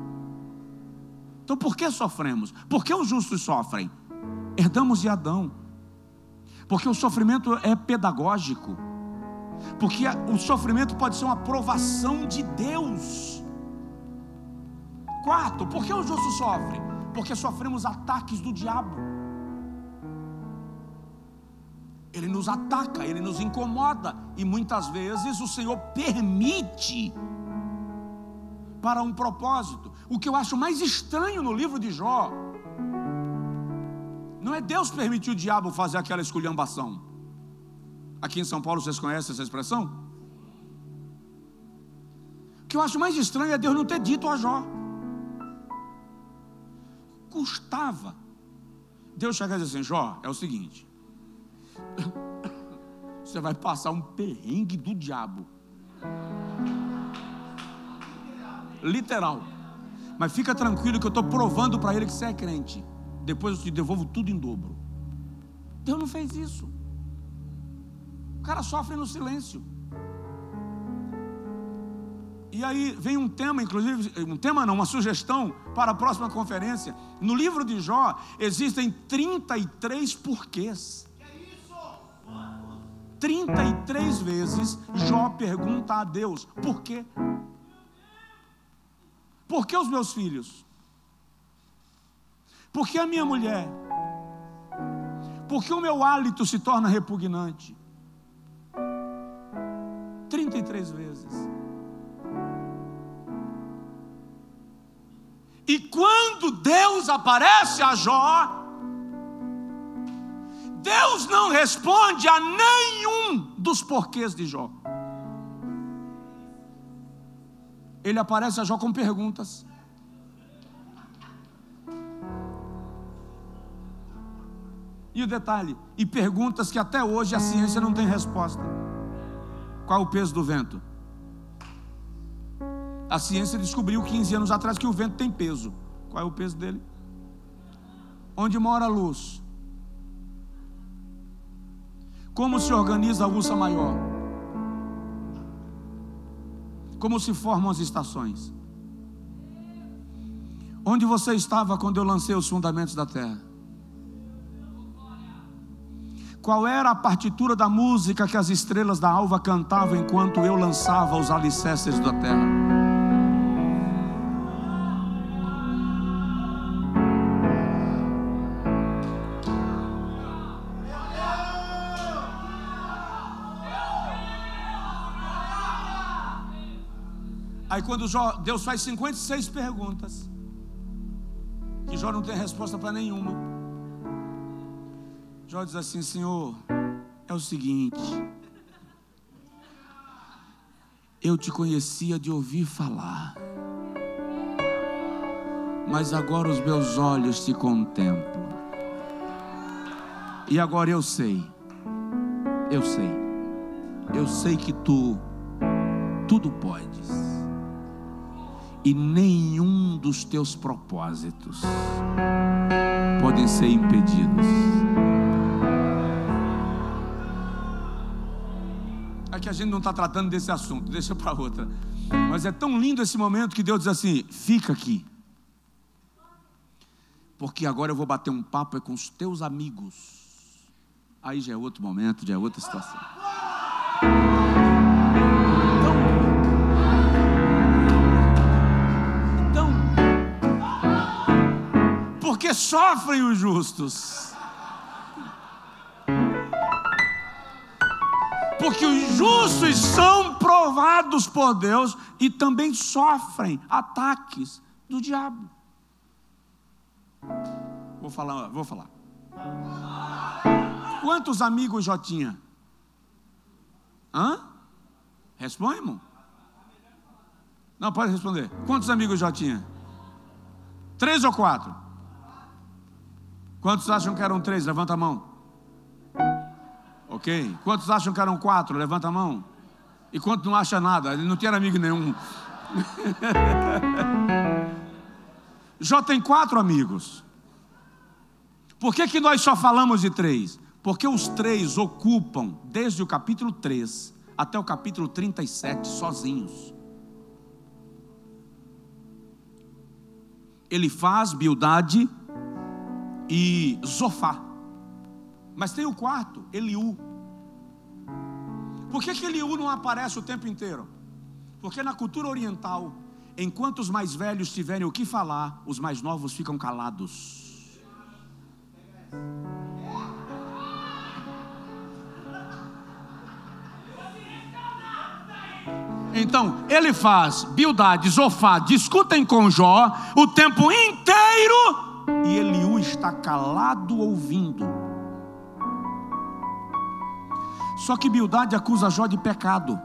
[SPEAKER 2] Então, por que sofremos? Por que os justos sofrem? Herdamos de Adão porque o sofrimento é pedagógico. Porque o sofrimento pode ser uma provação de Deus. Quarto, por que o justo sofre? Porque sofremos ataques do diabo. Ele nos ataca, ele nos incomoda, e muitas vezes o Senhor permite para um propósito. O que eu acho mais estranho no livro de Jó não é Deus permitir o diabo fazer aquela esculhambação. Aqui em São Paulo vocês conhecem essa expressão? O que eu acho mais estranho é Deus não ter dito a Jó. Custava. Deus chega e diz assim: Jó, é o seguinte. Você vai passar um perrengue do diabo. Literal. Mas fica tranquilo que eu estou provando para ele que você é crente depois eu te devolvo tudo em dobro. Deus não fez isso. O cara sofre no silêncio. E aí vem um tema, inclusive, um tema não, uma sugestão para a próxima conferência. No livro de Jó existem 33 porquês. 33 vezes Jó pergunta a Deus: por quê? Por que os meus filhos? Por que a minha mulher? Por que o meu hálito se torna repugnante? 33 vezes. E quando Deus aparece a Jó, Deus não responde a nenhum dos porquês de Jó. Ele aparece a Jó com perguntas. E o detalhe, e perguntas que até hoje a ciência não tem resposta. Qual o peso do vento? A ciência descobriu 15 anos atrás que o vento tem peso. Qual é o peso dele? Onde mora a luz? Como se organiza a ursa maior? Como se formam as estações? Onde você estava quando eu lancei os fundamentos da terra? Qual era a partitura da música que as estrelas da alva cantavam enquanto eu lançava os alicerces da terra? Aí quando Deus faz 56 perguntas, que Jó não tem resposta para nenhuma. Jó diz assim: Senhor, é o seguinte. Eu te conhecia de ouvir falar, mas agora os meus olhos te contemplam. E agora eu sei, eu sei, eu sei que tu tudo podes e nenhum dos teus propósitos podem ser impedidos. Aqui a gente não está tratando desse assunto, deixa para outra. Mas é tão lindo esse momento que Deus diz assim: fica aqui, porque agora eu vou bater um papo é com os teus amigos. Aí já é outro momento, já é outra situação. porque sofrem os justos. Porque os justos são provados por Deus e também sofrem ataques do diabo. Vou falar, vou falar. Quantos amigos já tinha? Hã? Responde, irmão. Não, pode responder. Quantos amigos já tinha? Três ou quatro? Quantos acham que eram três? Levanta a mão. Ok? Quantos acham que eram quatro? Levanta a mão. E quanto não acha nada? Ele não tinha amigo nenhum. Jó tem quatro amigos. Por que, que nós só falamos de três? Porque os três ocupam, desde o capítulo 3 até o capítulo 37, sozinhos. Ele faz Bildade e Zofá. Mas tem o quarto, Eliú. Por que, que Eliú não aparece o tempo inteiro? Porque na cultura oriental, enquanto os mais velhos tiverem o que falar, os mais novos ficam calados. Então, ele faz Bildade, Zofá, discutem com Jó o tempo inteiro e Eliú está calado ouvindo. Só que Bildade acusa Jó de pecado.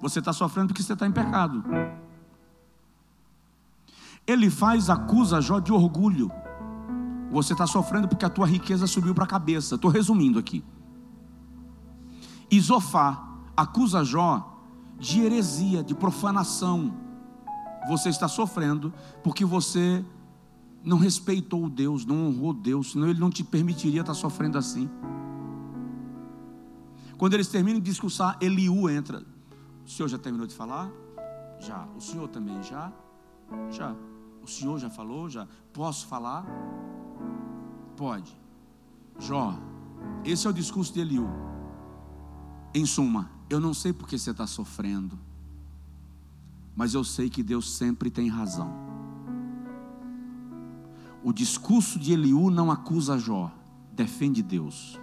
[SPEAKER 2] Você está sofrendo porque você está em pecado. Ele faz acusa Jó de orgulho. Você está sofrendo porque a tua riqueza subiu para a cabeça. Estou resumindo aqui. Isofá acusa Jó de heresia, de profanação. Você está sofrendo porque você não respeitou Deus, não honrou Deus, senão Ele não te permitiria estar sofrendo assim. Quando eles terminam de discursar, Eliú entra. O senhor já terminou de falar? Já. O senhor também já? Já. O senhor já falou? Já. Posso falar? Pode. Jó, esse é o discurso de Eliú. Em suma, eu não sei porque você está sofrendo, mas eu sei que Deus sempre tem razão. O discurso de Eliú não acusa Jó, defende Deus.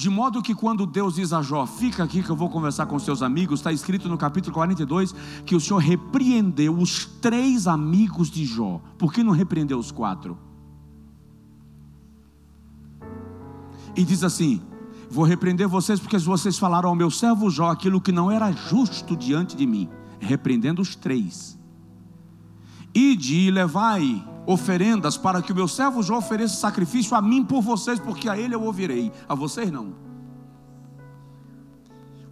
[SPEAKER 2] De modo que quando Deus diz a Jó, fica aqui que eu vou conversar com seus amigos, está escrito no capítulo 42 que o Senhor repreendeu os três amigos de Jó. Por que não repreendeu os quatro? E diz assim: Vou repreender vocês porque vocês falaram ao meu servo Jó aquilo que não era justo diante de mim, repreendendo os três. Ide e levai oferendas para que o meu servo Jó ofereça sacrifício a mim por vocês, porque a ele eu ouvirei, a vocês não.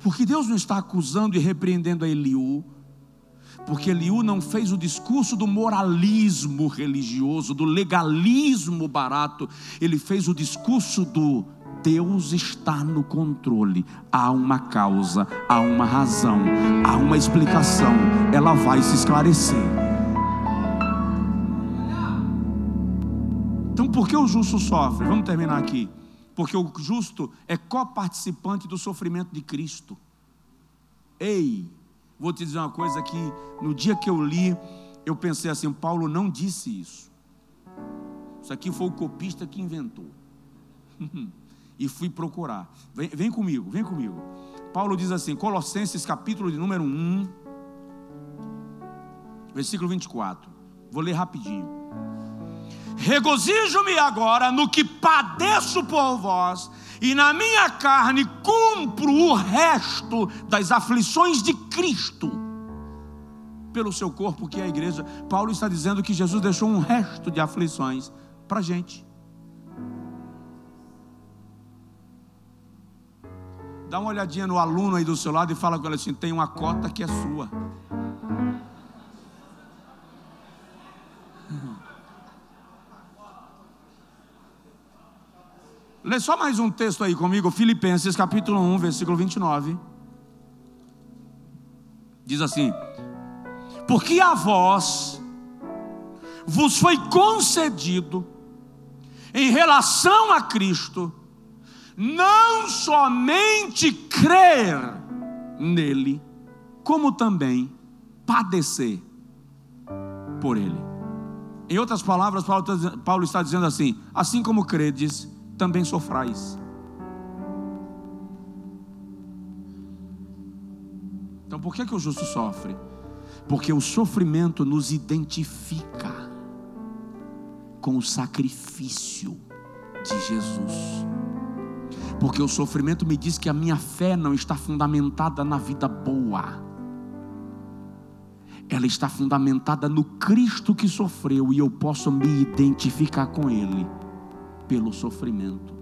[SPEAKER 2] Porque Deus não está acusando e repreendendo a Eliú, Porque Eliú não fez o discurso do moralismo religioso, do legalismo barato, ele fez o discurso do Deus está no controle. Há uma causa, há uma razão, há uma explicação. Ela vai se esclarecer. Então, por que o justo sofre? Vamos terminar aqui. Porque o justo é coparticipante do sofrimento de Cristo. Ei, Vou te dizer uma coisa que no dia que eu li, eu pensei assim: Paulo não disse isso. Isso aqui foi o copista que inventou. e fui procurar. Vem, vem, comigo, vem comigo. Paulo diz assim, Colossenses capítulo de número 1, versículo 24. Vou ler rapidinho. Regozijo-me agora no que padeço por vós e na minha carne cumpro o resto das aflições de Cristo pelo seu corpo, que é a igreja. Paulo está dizendo que Jesus deixou um resto de aflições para a gente. Dá uma olhadinha no aluno aí do seu lado e fala com ele assim: tem uma cota que é sua. Lê só mais um texto aí comigo, Filipenses capítulo 1, versículo 29. Diz assim: Porque a vós vos foi concedido, em relação a Cristo, não somente crer nele, como também padecer por ele. Em outras palavras, Paulo está dizendo assim: assim como credes, também sofrais. Então por que, que o justo sofre? Porque o sofrimento nos identifica com o sacrifício de Jesus. Porque o sofrimento me diz que a minha fé não está fundamentada na vida boa. Ela está fundamentada no Cristo que sofreu e eu posso me identificar com Ele pelo sofrimento.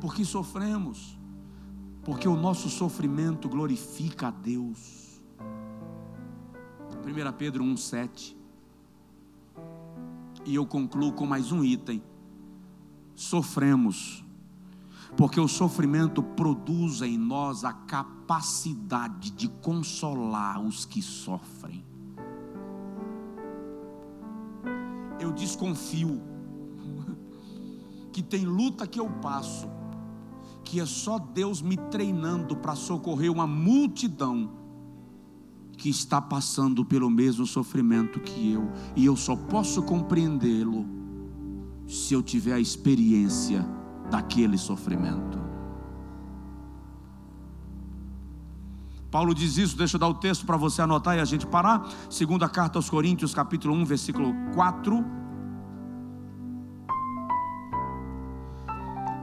[SPEAKER 2] Porque sofremos, porque o nosso sofrimento glorifica a Deus. 1 Pedro 1,7. E eu concluo com mais um item. Sofremos, porque o sofrimento produz em nós a capacidade de consolar os que sofrem. Eu desconfio que tem luta que eu passo, que é só Deus me treinando para socorrer uma multidão que está passando pelo mesmo sofrimento que eu, e eu só posso compreendê-lo se eu tiver a experiência daquele sofrimento. Paulo diz isso, deixa eu dar o texto para você anotar e a gente parar. Segunda carta aos Coríntios, capítulo 1, versículo 4.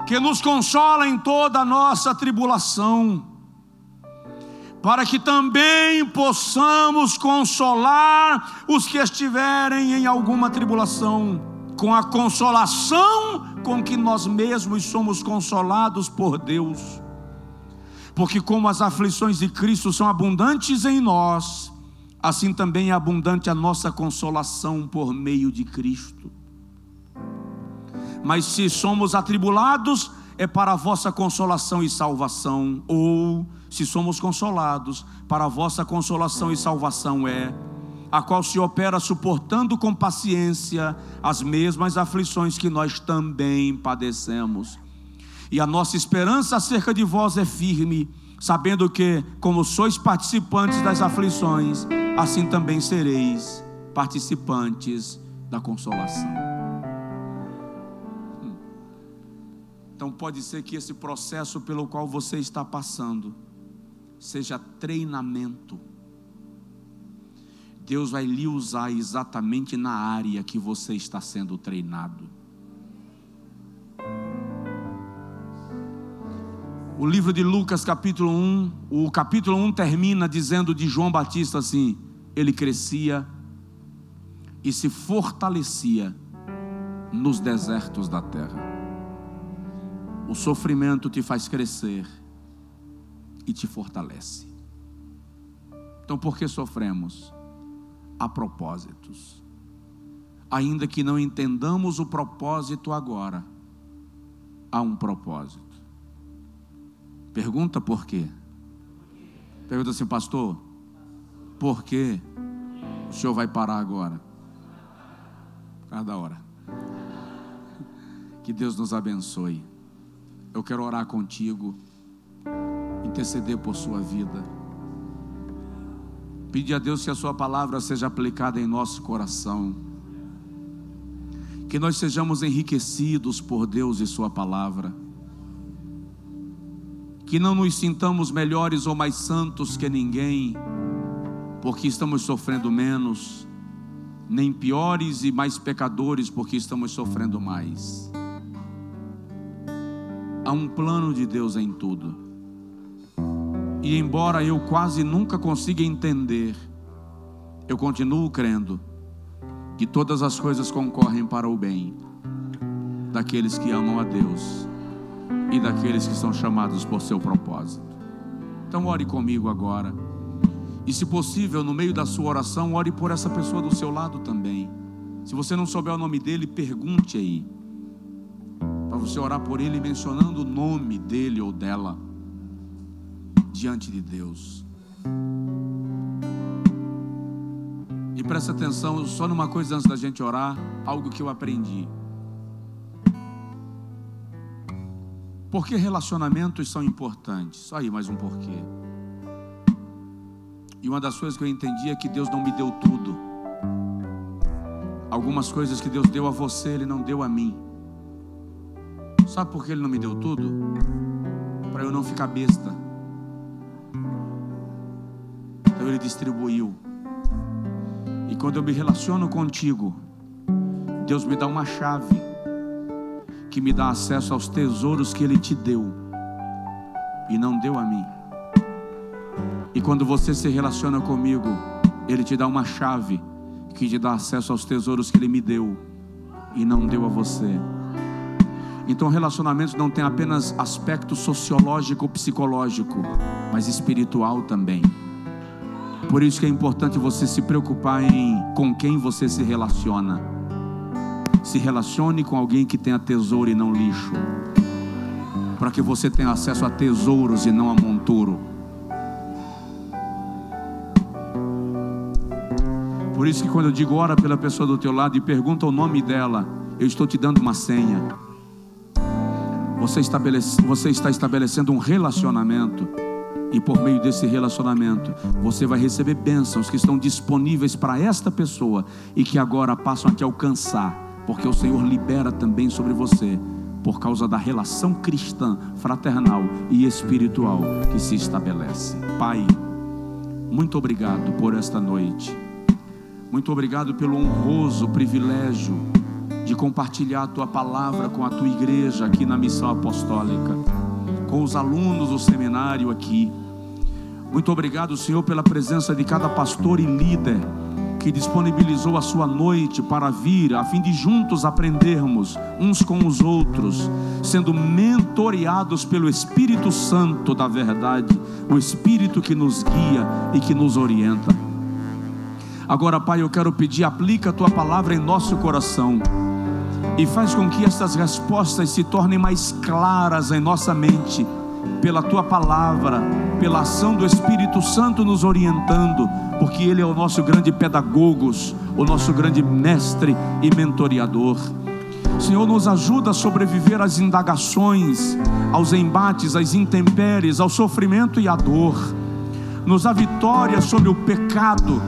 [SPEAKER 2] Que nos consola em toda a nossa tribulação, para que também possamos consolar os que estiverem em alguma tribulação, com a consolação com que nós mesmos somos consolados por Deus porque como as aflições de Cristo são abundantes em nós, assim também é abundante a nossa consolação por meio de Cristo. Mas se somos atribulados, é para a vossa consolação e salvação, ou se somos consolados, para a vossa consolação e salvação é a qual se opera suportando com paciência as mesmas aflições que nós também padecemos e a nossa esperança acerca de vós é firme, sabendo que, como sois participantes das aflições, assim também sereis participantes da consolação. Hum. Então pode ser que esse processo pelo qual você está passando seja treinamento. Deus vai lhe usar exatamente na área que você está sendo treinado. O livro de Lucas, capítulo 1, o capítulo 1 termina dizendo de João Batista assim: ele crescia e se fortalecia nos desertos da terra. O sofrimento te faz crescer e te fortalece. Então, por que sofremos? Há propósitos. Ainda que não entendamos o propósito agora, há um propósito. Pergunta por quê? Pergunta assim, pastor, por que o senhor vai parar agora? Cada hora. Que Deus nos abençoe. Eu quero orar contigo, interceder por sua vida. Pedir a Deus que a sua palavra seja aplicada em nosso coração. Que nós sejamos enriquecidos por Deus e sua palavra. Que não nos sintamos melhores ou mais santos que ninguém, porque estamos sofrendo menos, nem piores e mais pecadores, porque estamos sofrendo mais. Há um plano de Deus em tudo. E embora eu quase nunca consiga entender, eu continuo crendo que todas as coisas concorrem para o bem daqueles que amam a Deus e daqueles que são chamados por seu propósito. Então, ore comigo agora. E, se possível, no meio da sua oração, ore por essa pessoa do seu lado também. Se você não souber o nome dele, pergunte aí para você orar por ele mencionando o nome dele ou dela diante de Deus. E presta atenção só numa coisa antes da gente orar, algo que eu aprendi. Por que relacionamentos são importantes? Só aí mais um porquê. E uma das coisas que eu entendi é que Deus não me deu tudo. Algumas coisas que Deus deu a você, Ele não deu a mim. Sabe por que ele não me deu tudo? Para eu não ficar besta. Então ele distribuiu. E quando eu me relaciono contigo, Deus me dá uma chave que me dá acesso aos tesouros que ele te deu e não deu a mim. E quando você se relaciona comigo, ele te dá uma chave que te dá acesso aos tesouros que ele me deu e não deu a você. Então, relacionamentos não tem apenas aspecto sociológico ou psicológico, mas espiritual também. Por isso que é importante você se preocupar em com quem você se relaciona. Se relacione com alguém que tenha tesouro e não lixo. Para que você tenha acesso a tesouros e não a monturo. Por isso que quando eu digo ora pela pessoa do teu lado e pergunta o nome dela, eu estou te dando uma senha você, estabelece, você está estabelecendo um relacionamento. E por meio desse relacionamento, você vai receber bênçãos que estão disponíveis para esta pessoa e que agora passam a te alcançar, porque o Senhor libera também sobre você, por causa da relação cristã, fraternal e espiritual que se estabelece. Pai, muito obrigado por esta noite. Muito obrigado pelo honroso privilégio de compartilhar a tua palavra com a tua igreja aqui na missão apostólica, com os alunos do seminário aqui. Muito obrigado, Senhor, pela presença de cada pastor e líder que disponibilizou a sua noite para vir, a fim de juntos aprendermos uns com os outros, sendo mentoreados pelo Espírito Santo da verdade, o Espírito que nos guia e que nos orienta. Agora, Pai, eu quero pedir, aplica a tua palavra em nosso coração e faz com que estas respostas se tornem mais claras em nossa mente, pela tua palavra, pela ação do Espírito Santo nos orientando, porque Ele é o nosso grande pedagogos, o nosso grande mestre e mentoreador. Senhor, nos ajuda a sobreviver às indagações, aos embates, às intempéries, ao sofrimento e à dor. Nos dá vitória sobre o pecado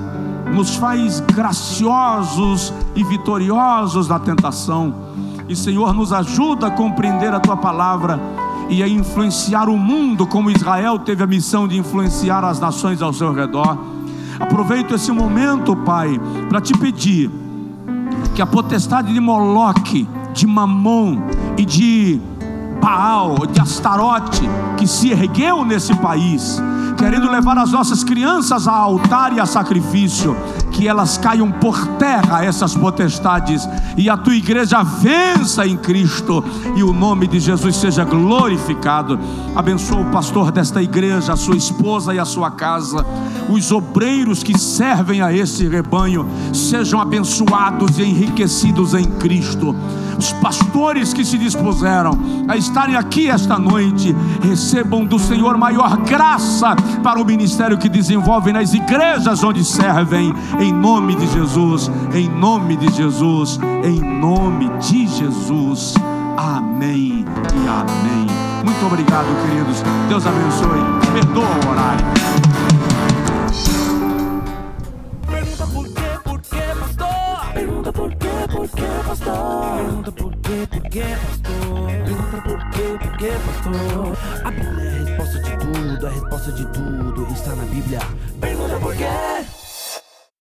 [SPEAKER 2] nos faz graciosos e vitoriosos na tentação. E Senhor, nos ajuda a compreender a tua palavra e a influenciar o mundo como Israel teve a missão de influenciar as nações ao seu redor. Aproveito esse momento, Pai, para te pedir que a potestade de Moloque, de Mamon e de Baal, de Astarote, que se ergueu nesse país, querendo levar as nossas crianças a altar e a sacrifício, que elas caiam por terra, essas potestades, e a tua igreja vença em Cristo, e o nome de Jesus seja glorificado. Abençoa o pastor desta igreja, a sua esposa e a sua casa, os obreiros que servem a esse rebanho, sejam abençoados e enriquecidos em Cristo os pastores que se dispuseram a estarem aqui esta noite recebam do Senhor maior graça para o ministério que desenvolvem nas igrejas onde servem, em nome de Jesus, em nome de Jesus, em nome de Jesus. Amém e amém. Muito obrigado, queridos. Deus abençoe. Perdoa o horário.
[SPEAKER 3] Pergunta por quê, por quê, pastor? Pergunta por quê, por quê, pastor? A Bíblia é a resposta de tudo, a resposta de tudo está na Bíblia. Pergunta por quê?